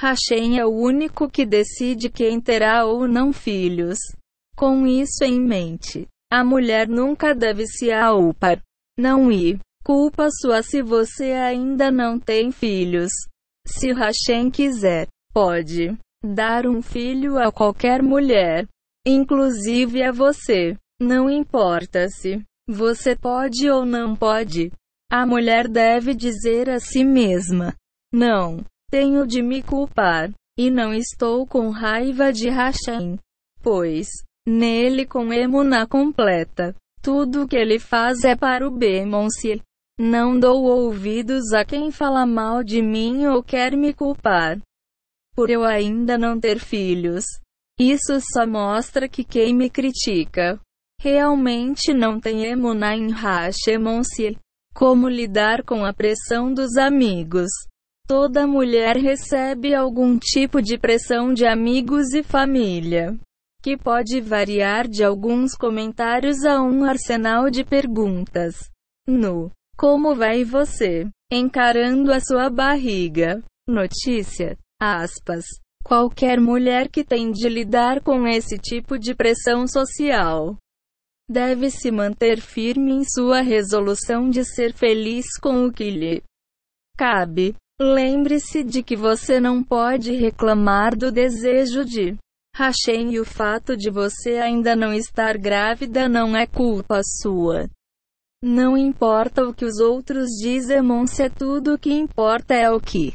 [SPEAKER 1] Hashem é o único que decide quem terá ou não filhos. Com isso em mente, a mulher nunca deve se aupar. Não ir. Culpa sua se você ainda não tem filhos. Se Hashem quiser, pode dar um filho a qualquer mulher, inclusive a você. Não importa se você pode ou não pode. A mulher deve dizer a si mesma: Não, tenho de me culpar, e não estou com raiva de Hashem, pois nele com emuna completa. Tudo que ele faz é para o Bemonse. Não dou ouvidos a quem fala mal de mim ou quer me culpar. Por eu ainda não ter filhos. Isso só mostra que quem me critica realmente não tem emuna em Hashemonse. Como lidar com a pressão dos amigos? Toda mulher recebe algum tipo de pressão de amigos e família, que pode variar de alguns comentários a um arsenal de perguntas. No como vai você? Encarando a sua barriga. Notícia. Aspas. Qualquer mulher que tem de lidar com esse tipo de pressão social deve se manter firme em sua resolução de ser feliz com o que lhe cabe. Lembre-se de que você não pode reclamar do desejo de Hashem e o fato de você ainda não estar grávida não é culpa sua. Não importa o que os outros dizem, se tudo o que importa é o que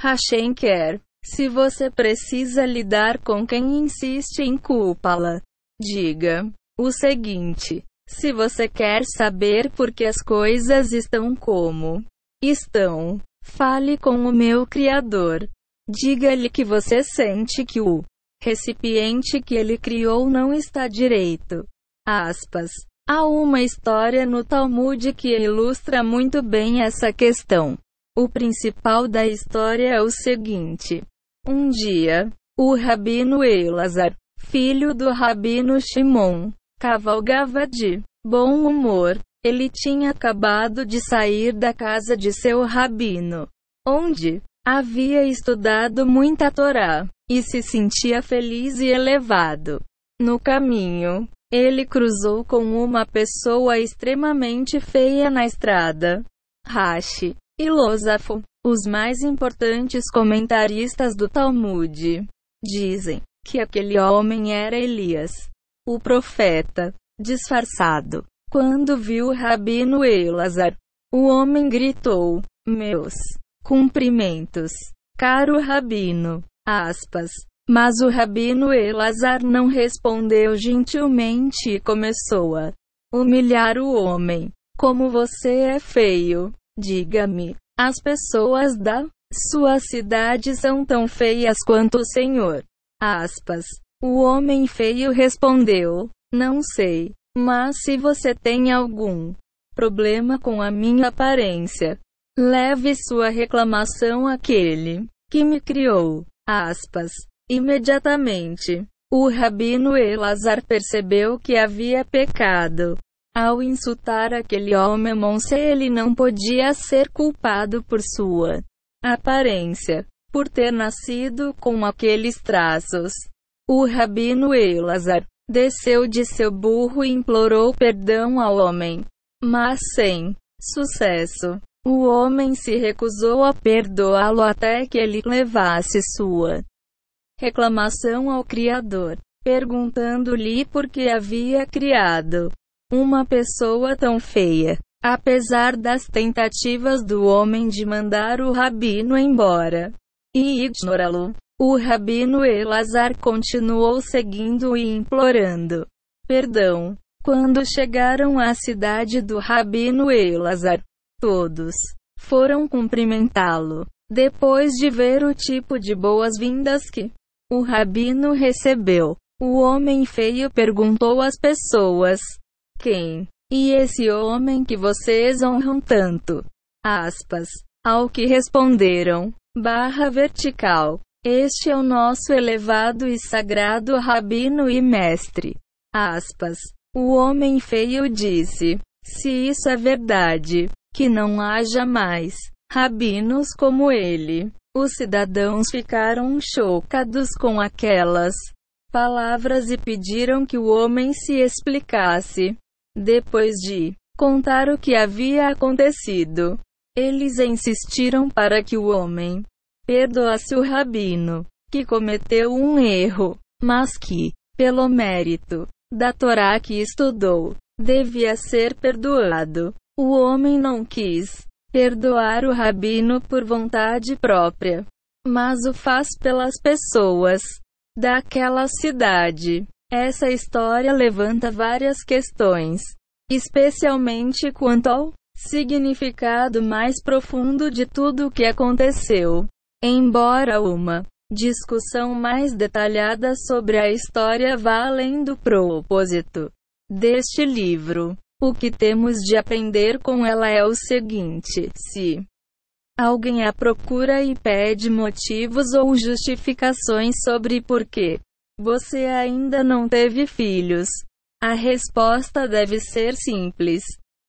[SPEAKER 1] Hashem quer. Se você precisa lidar com quem insiste em culpá-la, diga o seguinte: se você quer saber por que as coisas estão como estão, fale com o meu Criador. Diga-lhe que você sente que o recipiente que ele criou não está direito. Aspas. Há uma história no Talmud que ilustra muito bem essa questão. O principal da história é o seguinte: um dia, o rabino Elazar, filho do rabino Shimon, cavalgava de bom humor. Ele tinha acabado de sair da casa de seu rabino, onde havia estudado muita Torá, e se sentia feliz e elevado. No caminho, ele cruzou com uma pessoa extremamente feia na estrada. Rashi e Losafo, os mais importantes comentaristas do Talmud, dizem que aquele homem era Elias, o profeta, disfarçado. Quando viu o rabino Elazar, o homem gritou: Meus cumprimentos, caro rabino. Aspas. Mas o rabino Elazar não respondeu gentilmente e começou a humilhar o homem. Como você é feio. Diga-me, as pessoas da sua cidade são tão feias quanto o Senhor. Aspas. O homem feio respondeu: Não sei, mas se você tem algum problema com a minha aparência, leve sua reclamação àquele que me criou. Aspas. Imediatamente, o rabino Elazar percebeu que havia pecado. Ao insultar aquele homem Monse, ele não podia ser culpado por sua aparência, por ter nascido com aqueles traços. O rabino Elazar desceu de seu burro e implorou perdão ao homem, mas sem sucesso. O homem se recusou a perdoá-lo até que ele levasse sua reclamação ao Criador, perguntando-lhe por que havia criado uma pessoa tão feia. Apesar das tentativas do homem de mandar o rabino embora e ignorá-lo, o rabino Elazar continuou seguindo e implorando perdão. Quando chegaram à cidade do rabino Elazar, todos foram cumprimentá-lo. Depois de ver o tipo de boas-vindas que o rabino recebeu. O homem feio perguntou às pessoas: Quem? E esse homem que vocês honram tanto? Aspas. Ao que responderam: Barra vertical. Este é o nosso elevado e sagrado rabino e mestre. Aspas. O homem feio disse: Se isso é verdade, que não haja mais rabinos como ele. Os cidadãos ficaram chocados com aquelas palavras e pediram que o homem se explicasse. Depois de contar o que havia acontecido, eles insistiram para que o homem perdoasse o rabino, que cometeu um erro, mas que, pelo mérito da Torá que estudou, devia ser perdoado. O homem não quis perdoar o rabino por vontade própria, mas o faz pelas pessoas daquela cidade. Essa história levanta várias questões, especialmente quanto ao significado mais profundo de tudo o que aconteceu. Embora uma discussão mais detalhada sobre a história vá além do propósito deste livro, o que temos de aprender com ela é o seguinte: se alguém a procura e pede motivos ou justificações sobre por que você ainda não teve filhos, a resposta deve ser simples.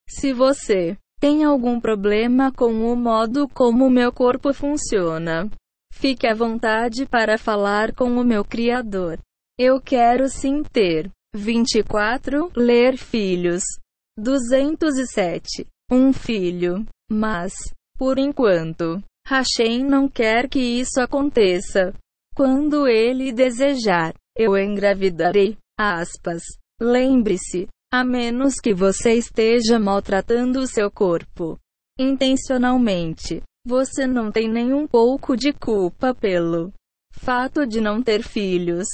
[SPEAKER 1] Se você tem algum problema com o modo como meu corpo funciona? Fique à vontade para falar com o meu Criador. Eu quero sim ter. 24. Ler filhos. 207. Um filho. Mas, por enquanto, Hashem não quer que isso aconteça. Quando ele desejar, eu engravidarei. Aspas. Lembre-se, a menos que você esteja maltratando o seu corpo intencionalmente. Você não tem nenhum pouco de culpa pelo fato de não ter filhos.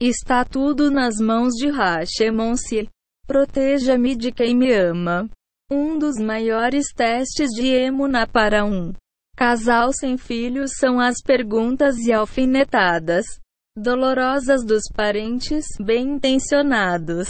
[SPEAKER 1] Está tudo nas mãos de Hashemon-se. Proteja-me de quem me ama. Um dos maiores testes de Emuna para um casal sem filhos são as perguntas e alfinetadas dolorosas dos parentes bem intencionados.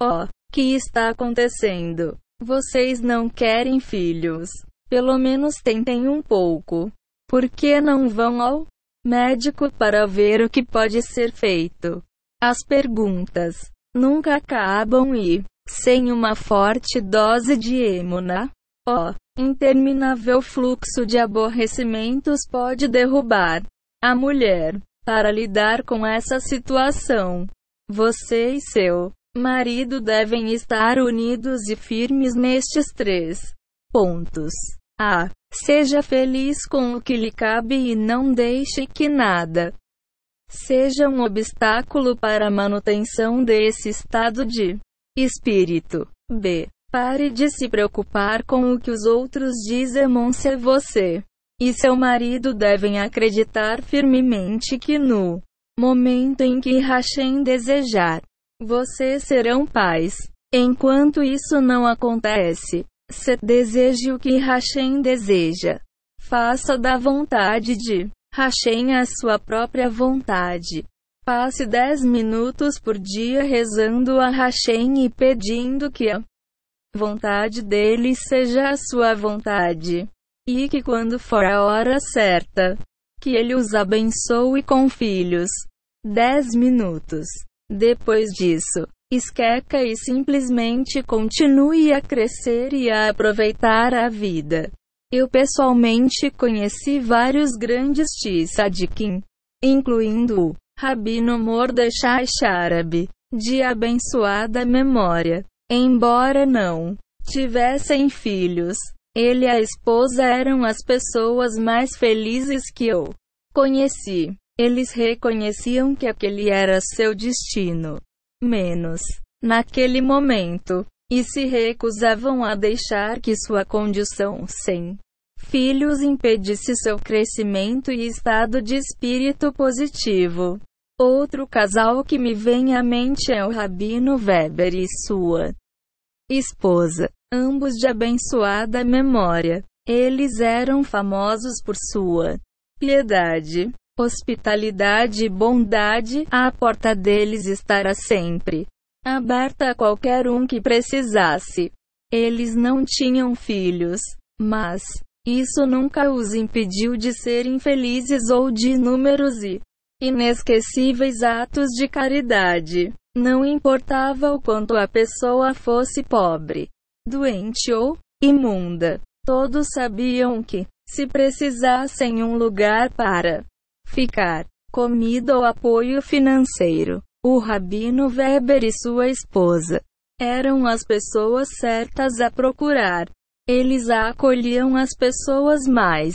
[SPEAKER 1] Oh, que está acontecendo? Vocês não querem filhos. Pelo menos tentem um pouco. Por que não vão ao médico para ver o que pode ser feito? As perguntas nunca acabam e, sem uma forte dose de emuna, o interminável fluxo de aborrecimentos pode derrubar a mulher. Para lidar com essa situação, você e seu marido devem estar unidos e firmes nestes três pontos. A. Seja feliz com o que lhe cabe e não deixe que nada seja um obstáculo para a manutenção desse estado de espírito. B. Pare de se preocupar com o que os outros dizem se você e seu marido devem acreditar firmemente que no momento em que Hashem desejar, vocês serão pais. Enquanto isso não acontece, se deseje o que Hashem deseja. Faça da vontade de Hashem a sua própria vontade. Passe 10 minutos por dia rezando a Hashem e pedindo que a vontade dele seja a sua vontade. E que quando for a hora certa, que ele os abençoe com filhos. 10 minutos. Depois disso, esqueca e simplesmente continue a crescer e a aproveitar a vida. Eu pessoalmente conheci vários grandes tzadikim, incluindo o Rabino Mordechai Sharabi, de abençoada memória. Embora não tivessem filhos, ele e a esposa eram as pessoas mais felizes que eu conheci. Eles reconheciam que aquele era seu destino. Menos. Naquele momento. E se recusavam a deixar que sua condição sem filhos impedisse seu crescimento e estado de espírito positivo. Outro casal que me vem à mente é o Rabino Weber e sua esposa, ambos de abençoada memória. Eles eram famosos por sua piedade, hospitalidade e bondade, a porta deles estará sempre aberta a qualquer um que precisasse. Eles não tinham filhos, mas isso nunca os impediu de serem felizes ou de números e inesquecíveis atos de caridade. Não importava o quanto a pessoa fosse pobre, doente ou imunda. Todos sabiam que, se precisassem um lugar para ficar, comida ou apoio financeiro, o rabino Weber e sua esposa eram as pessoas certas a procurar. Eles acolhiam as pessoas mais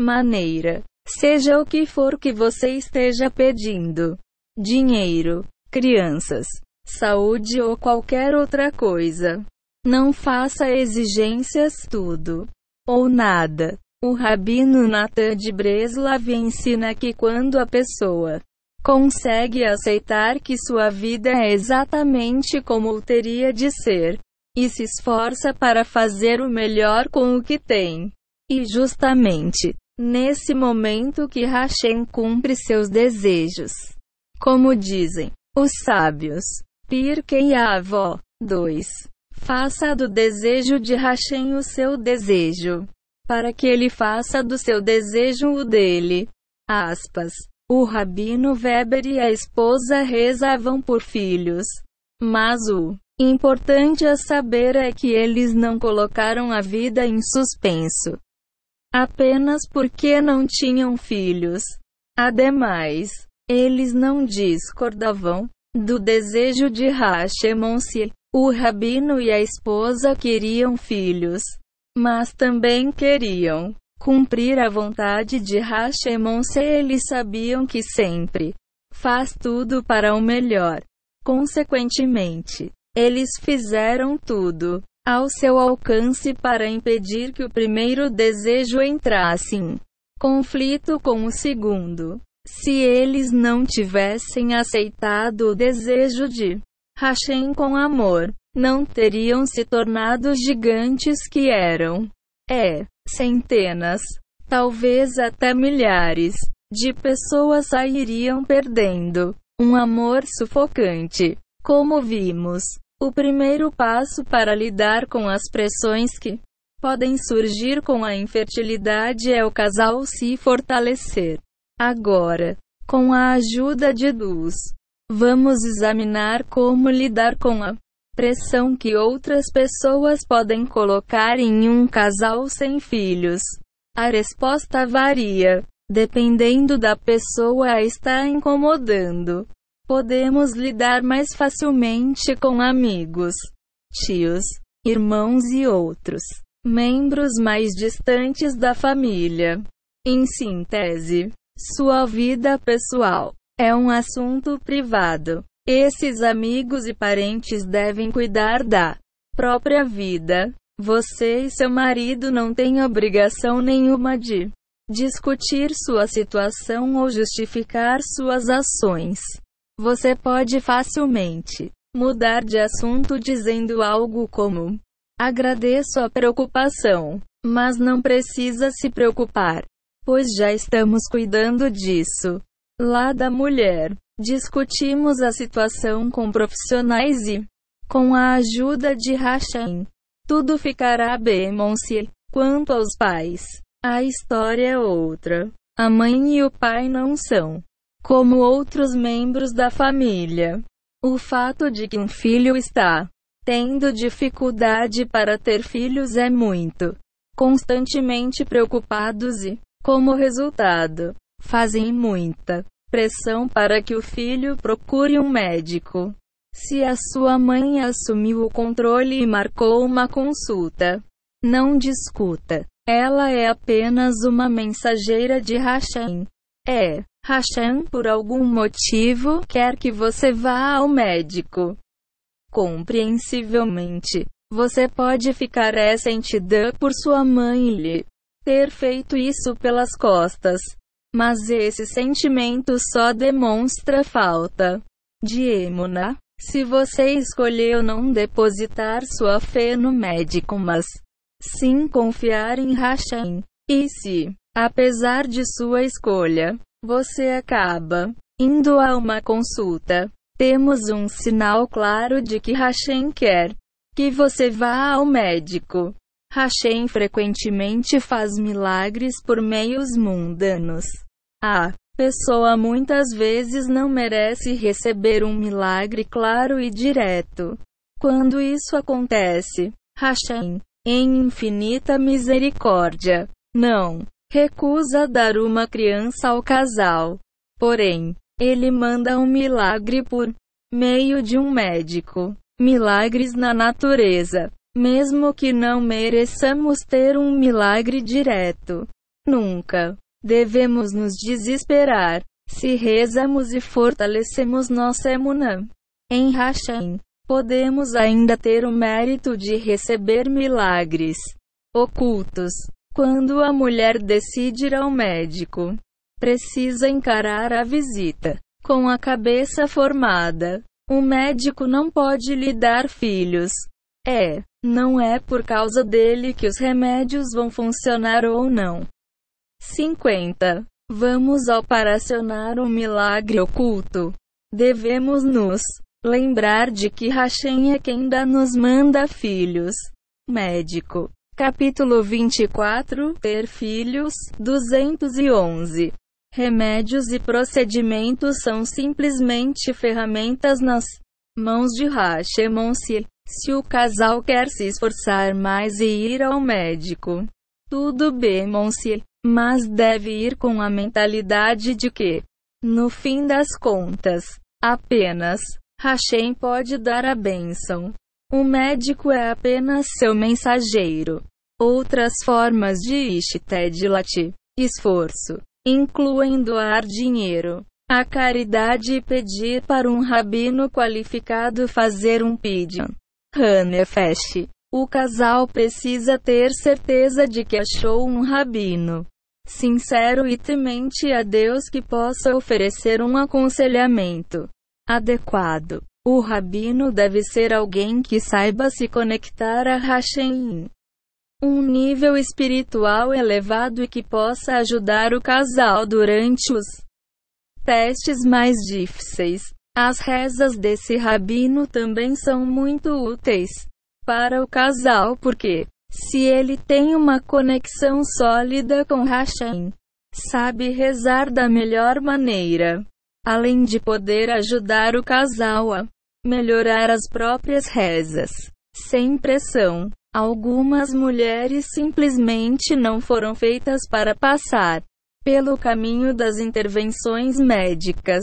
[SPEAKER 1] maneira, seja o que for que você esteja pedindo: dinheiro, crianças, saúde ou qualquer outra coisa. Não faça exigências tudo ou nada. O rabino Natan de Breslav ensina que quando a pessoa consegue aceitar que sua vida é exatamente como teria de ser, e se esforça para fazer o melhor com o que tem. E justamente nesse momento que Hashem cumpre seus desejos. Como dizem os sábios, Pirkei Avó 2. Faça do desejo de Hashem o seu desejo, para que ele faça do seu desejo o dele. Aspas. O rabino Weber e a esposa rezavam por filhos. Mas o importante a saber é que eles não colocaram a vida em suspenso. Apenas porque não tinham filhos. Ademais, eles não discordavam do desejo de Hashemonsi. O rabino e a esposa queriam filhos, mas também queriam cumprir a vontade de Hashemonse. Eles sabiam que sempre faz tudo para o melhor. Consequentemente, eles fizeram tudo ao seu alcance para impedir que o primeiro desejo entrasse em conflito com o segundo. Se eles não tivessem aceitado o desejo de Hashem com amor, não teriam se tornado os gigantes que eram. É, centenas, talvez até milhares, de pessoas sairiam perdendo um amor sufocante. Como vimos, o primeiro passo para lidar com as pressões que podem surgir com a infertilidade é o casal se fortalecer. Agora, com a ajuda de Dus, vamos examinar como lidar com a pressão que outras pessoas podem colocar em um casal sem filhos. A resposta varia, dependendo da pessoa a está incomodando. Podemos lidar mais facilmente com amigos, tios, irmãos e outros membros mais distantes da família. Em síntese, sua vida pessoal é um assunto privado. Esses amigos e parentes devem cuidar da própria vida. Você e seu marido não têm obrigação nenhuma de discutir sua situação ou justificar suas ações. Você pode facilmente mudar de assunto dizendo algo como: Agradeço a preocupação, mas não precisa se preocupar pois já estamos cuidando disso. Lá da mulher, discutimos a situação com profissionais e, com a ajuda de Hashem, tudo ficará bem, Monsieur. Quanto aos pais, a história é outra. A mãe e o pai não são como outros membros da família. O fato de que um filho está tendo dificuldade para ter filhos é muito constantemente preocupados e como resultado, fazem muita pressão para que o filho procure um médico. Se a sua mãe assumiu o controle e marcou uma consulta, não discuta. Ela é apenas uma mensageira de Hashem. É, Hashem por algum motivo quer que você vá ao médico. Compreensivelmente, você pode ficar ressentida por sua mãe lhe ter feito isso pelas costas. Mas esse sentimento só demonstra falta de emuna. Se você escolheu não depositar sua fé no médico, mas sim confiar em Hashem, e se, apesar de sua escolha, você acaba indo a uma consulta, temos um sinal claro de que Hashem quer que você vá ao médico. Hashem frequentemente faz milagres por meios mundanos. A pessoa muitas vezes não merece receber um milagre claro e direto. Quando isso acontece, Hashem, em infinita misericórdia, não recusa dar uma criança ao casal. Porém, ele manda um milagre por meio de um médico. Milagres na natureza. Mesmo que não mereçamos ter um milagre direto. Nunca devemos nos desesperar se rezamos e fortalecemos nossa emunã. Em Hashem, podemos ainda ter o mérito de receber milagres ocultos. Quando a mulher decide ir ao médico, precisa encarar a visita com a cabeça formada. O médico não pode lhe dar filhos. É, não é por causa dele que os remédios vão funcionar ou não. 50. Vamos operacionar um milagre oculto. Devemos nos lembrar de que Hashem é quem dá nos manda filhos. Médico. Capítulo 24 Ter filhos 211 Remédios e procedimentos são simplesmente ferramentas nas mãos de Hashemon-se. Se o casal quer se esforçar mais e ir ao médico, tudo bem, Monsi, mas deve ir com a mentalidade de que, no fim das contas, apenas Hashem pode dar a bênção. O médico é apenas seu mensageiro. Outras formas de Ishtedilat, esforço, incluem doar dinheiro, a caridade e pedir para um rabino qualificado fazer um pidyon. Hanefesh. O casal precisa ter certeza de que achou um rabino sincero e temente a Deus que possa oferecer um aconselhamento adequado. O rabino deve ser alguém que saiba se conectar a Hashem um nível espiritual elevado e que possa ajudar o casal durante os testes mais difíceis. As rezas desse rabino também são muito úteis para o casal porque, se ele tem uma conexão sólida com Hashem, sabe rezar da melhor maneira, além de poder ajudar o casal a melhorar as próprias rezas, sem pressão. Algumas mulheres simplesmente não foram feitas para passar pelo caminho das intervenções médicas.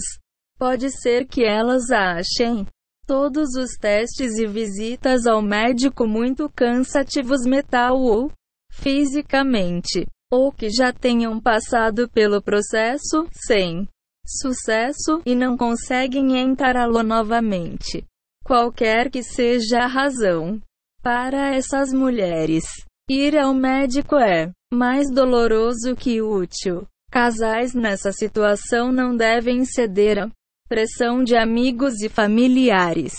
[SPEAKER 1] Pode ser que elas achem todos os testes e visitas ao médico muito cansativos mental ou fisicamente, ou que já tenham passado pelo processo sem sucesso e não conseguem encará-lo novamente. Qualquer que seja a razão, para essas mulheres, ir ao médico é mais doloroso que útil. Casais nessa situação não devem ceder à pressão de amigos e familiares.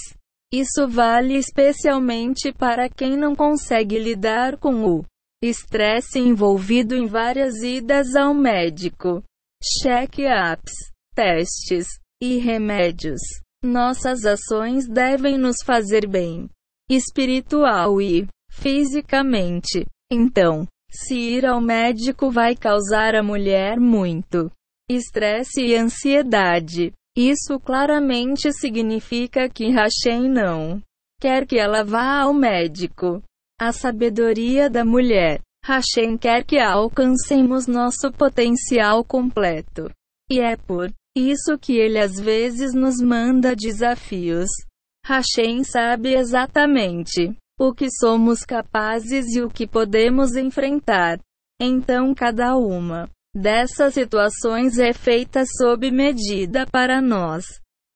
[SPEAKER 1] Isso vale especialmente para quem não consegue lidar com o estresse envolvido em várias idas ao médico, check-ups, testes e remédios. Nossas ações devem nos fazer bem espiritual e fisicamente. Então, se ir ao médico vai causar à mulher muito estresse e ansiedade, isso claramente significa que Hashem não quer que ela vá ao médico. A sabedoria da mulher. Hashem quer que alcancemos nosso potencial completo. E é por isso que ele às vezes nos manda desafios. Hashem sabe exatamente o que somos capazes e o que podemos enfrentar. Então, cada uma dessas situações é feita sob medida para nós,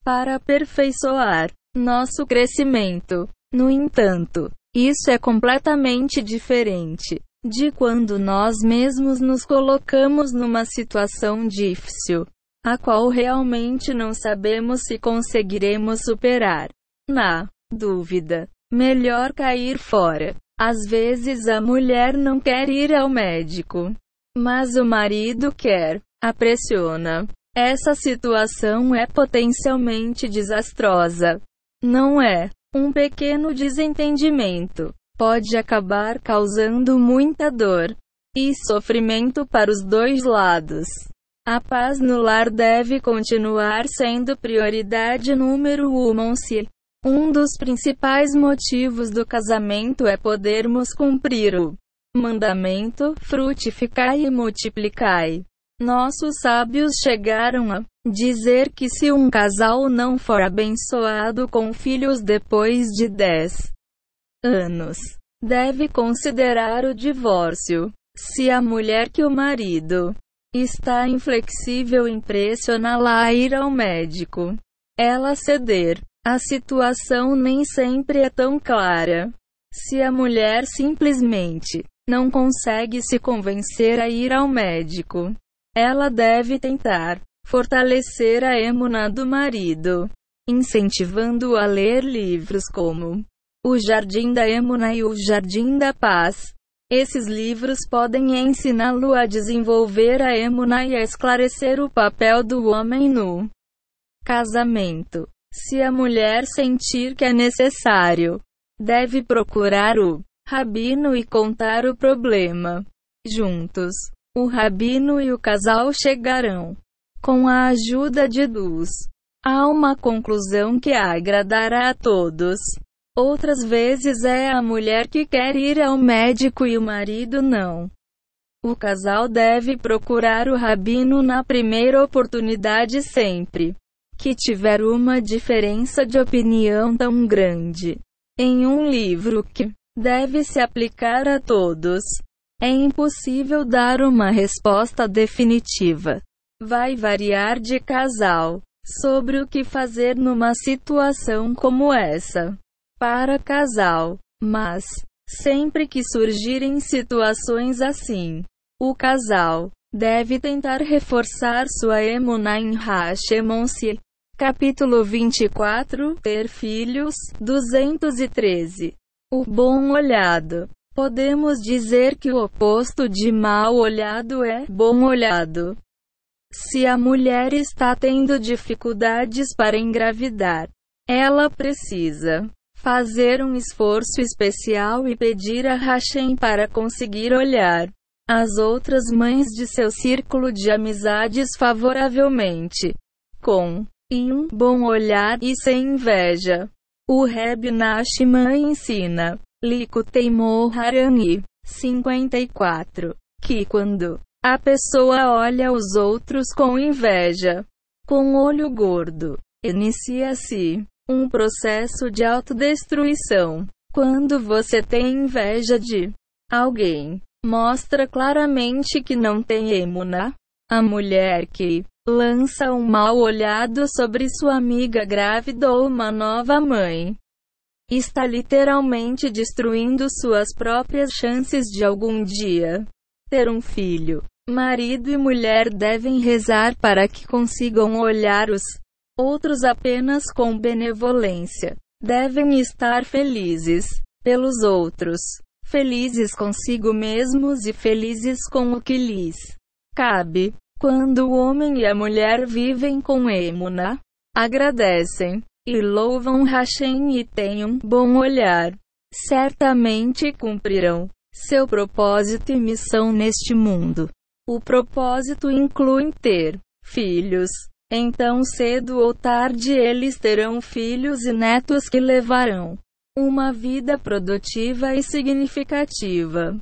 [SPEAKER 1] para aperfeiçoar nosso crescimento. No entanto, isso é completamente diferente de quando nós mesmos nos colocamos numa situação difícil, a qual realmente não sabemos se conseguiremos superar. Na dúvida, melhor cair fora. Às vezes a mulher não quer ir ao médico, mas o marido quer, a pressiona. Essa situação é potencialmente desastrosa. Não é? Um pequeno desentendimento pode acabar causando muita dor e sofrimento para os dois lados. A paz no lar deve continuar sendo prioridade número um. Se um dos principais motivos do casamento é podermos cumprir o mandamento: frutificai e multiplicai. Nossos sábios chegaram a dizer que se um casal não for abençoado com filhos depois de 10 anos, deve considerar o divórcio. Se a mulher que o marido está inflexível impressiona-la a ir ao médico, ela ceder. A situação nem sempre é tão clara. Se a mulher simplesmente não consegue se convencer a ir ao médico, ela deve tentar fortalecer a emuna do marido, incentivando-o a ler livros como O Jardim da Emuna e O Jardim da Paz. Esses livros podem ensiná-lo a desenvolver a emuna e a esclarecer o papel do homem no casamento. Se a mulher sentir que é necessário, deve procurar o rabino e contar o problema. Juntos, o rabino e o casal chegarão, com a ajuda de Deus, a uma conclusão que agradará a todos. Outras vezes é a mulher que quer ir ao médico e o marido não. O casal deve procurar o rabino na primeira oportunidade sempre que tiver uma diferença de opinião tão grande em um livro que deve se aplicar a todos. É impossível dar uma resposta definitiva. Vai variar de casal sobre o que fazer numa situação como essa. Para casal, mas sempre que surgirem situações assim, o casal deve tentar reforçar sua emuna em Hashemonsi. Capítulo 24 Ter filhos 213 O bom olhado Podemos dizer que o oposto de mal olhado é bom olhado. Se a mulher está tendo dificuldades para engravidar, ela precisa fazer um esforço especial e pedir a Hashem para conseguir olhar as outras mães de seu círculo de amizades favoravelmente, com um bom olhar e sem inveja. O Reb Nashman ensina Likutei Moharani 54. Que quando a pessoa olha os outros com inveja, com olho gordo, inicia-se um processo de autodestruição. Quando você tem inveja de alguém, mostra claramente que não tem emuna. A mulher que lança um mal olhado sobre sua amiga grávida ou uma nova mãe está literalmente destruindo suas próprias chances de algum dia ter um filho. Marido e mulher devem rezar para que consigam olhar os outros apenas com benevolência. Devem estar felizes pelos outros, felizes consigo mesmos e felizes com o que lhes cabe. Quando o homem e a mulher vivem com emuna, agradecem, e louvam Hashem e tenham bom olhar. Certamente cumprirão seu propósito e missão neste mundo. O propósito inclui ter filhos. Então, cedo ou tarde, eles terão filhos e netos que levarão uma vida produtiva e significativa.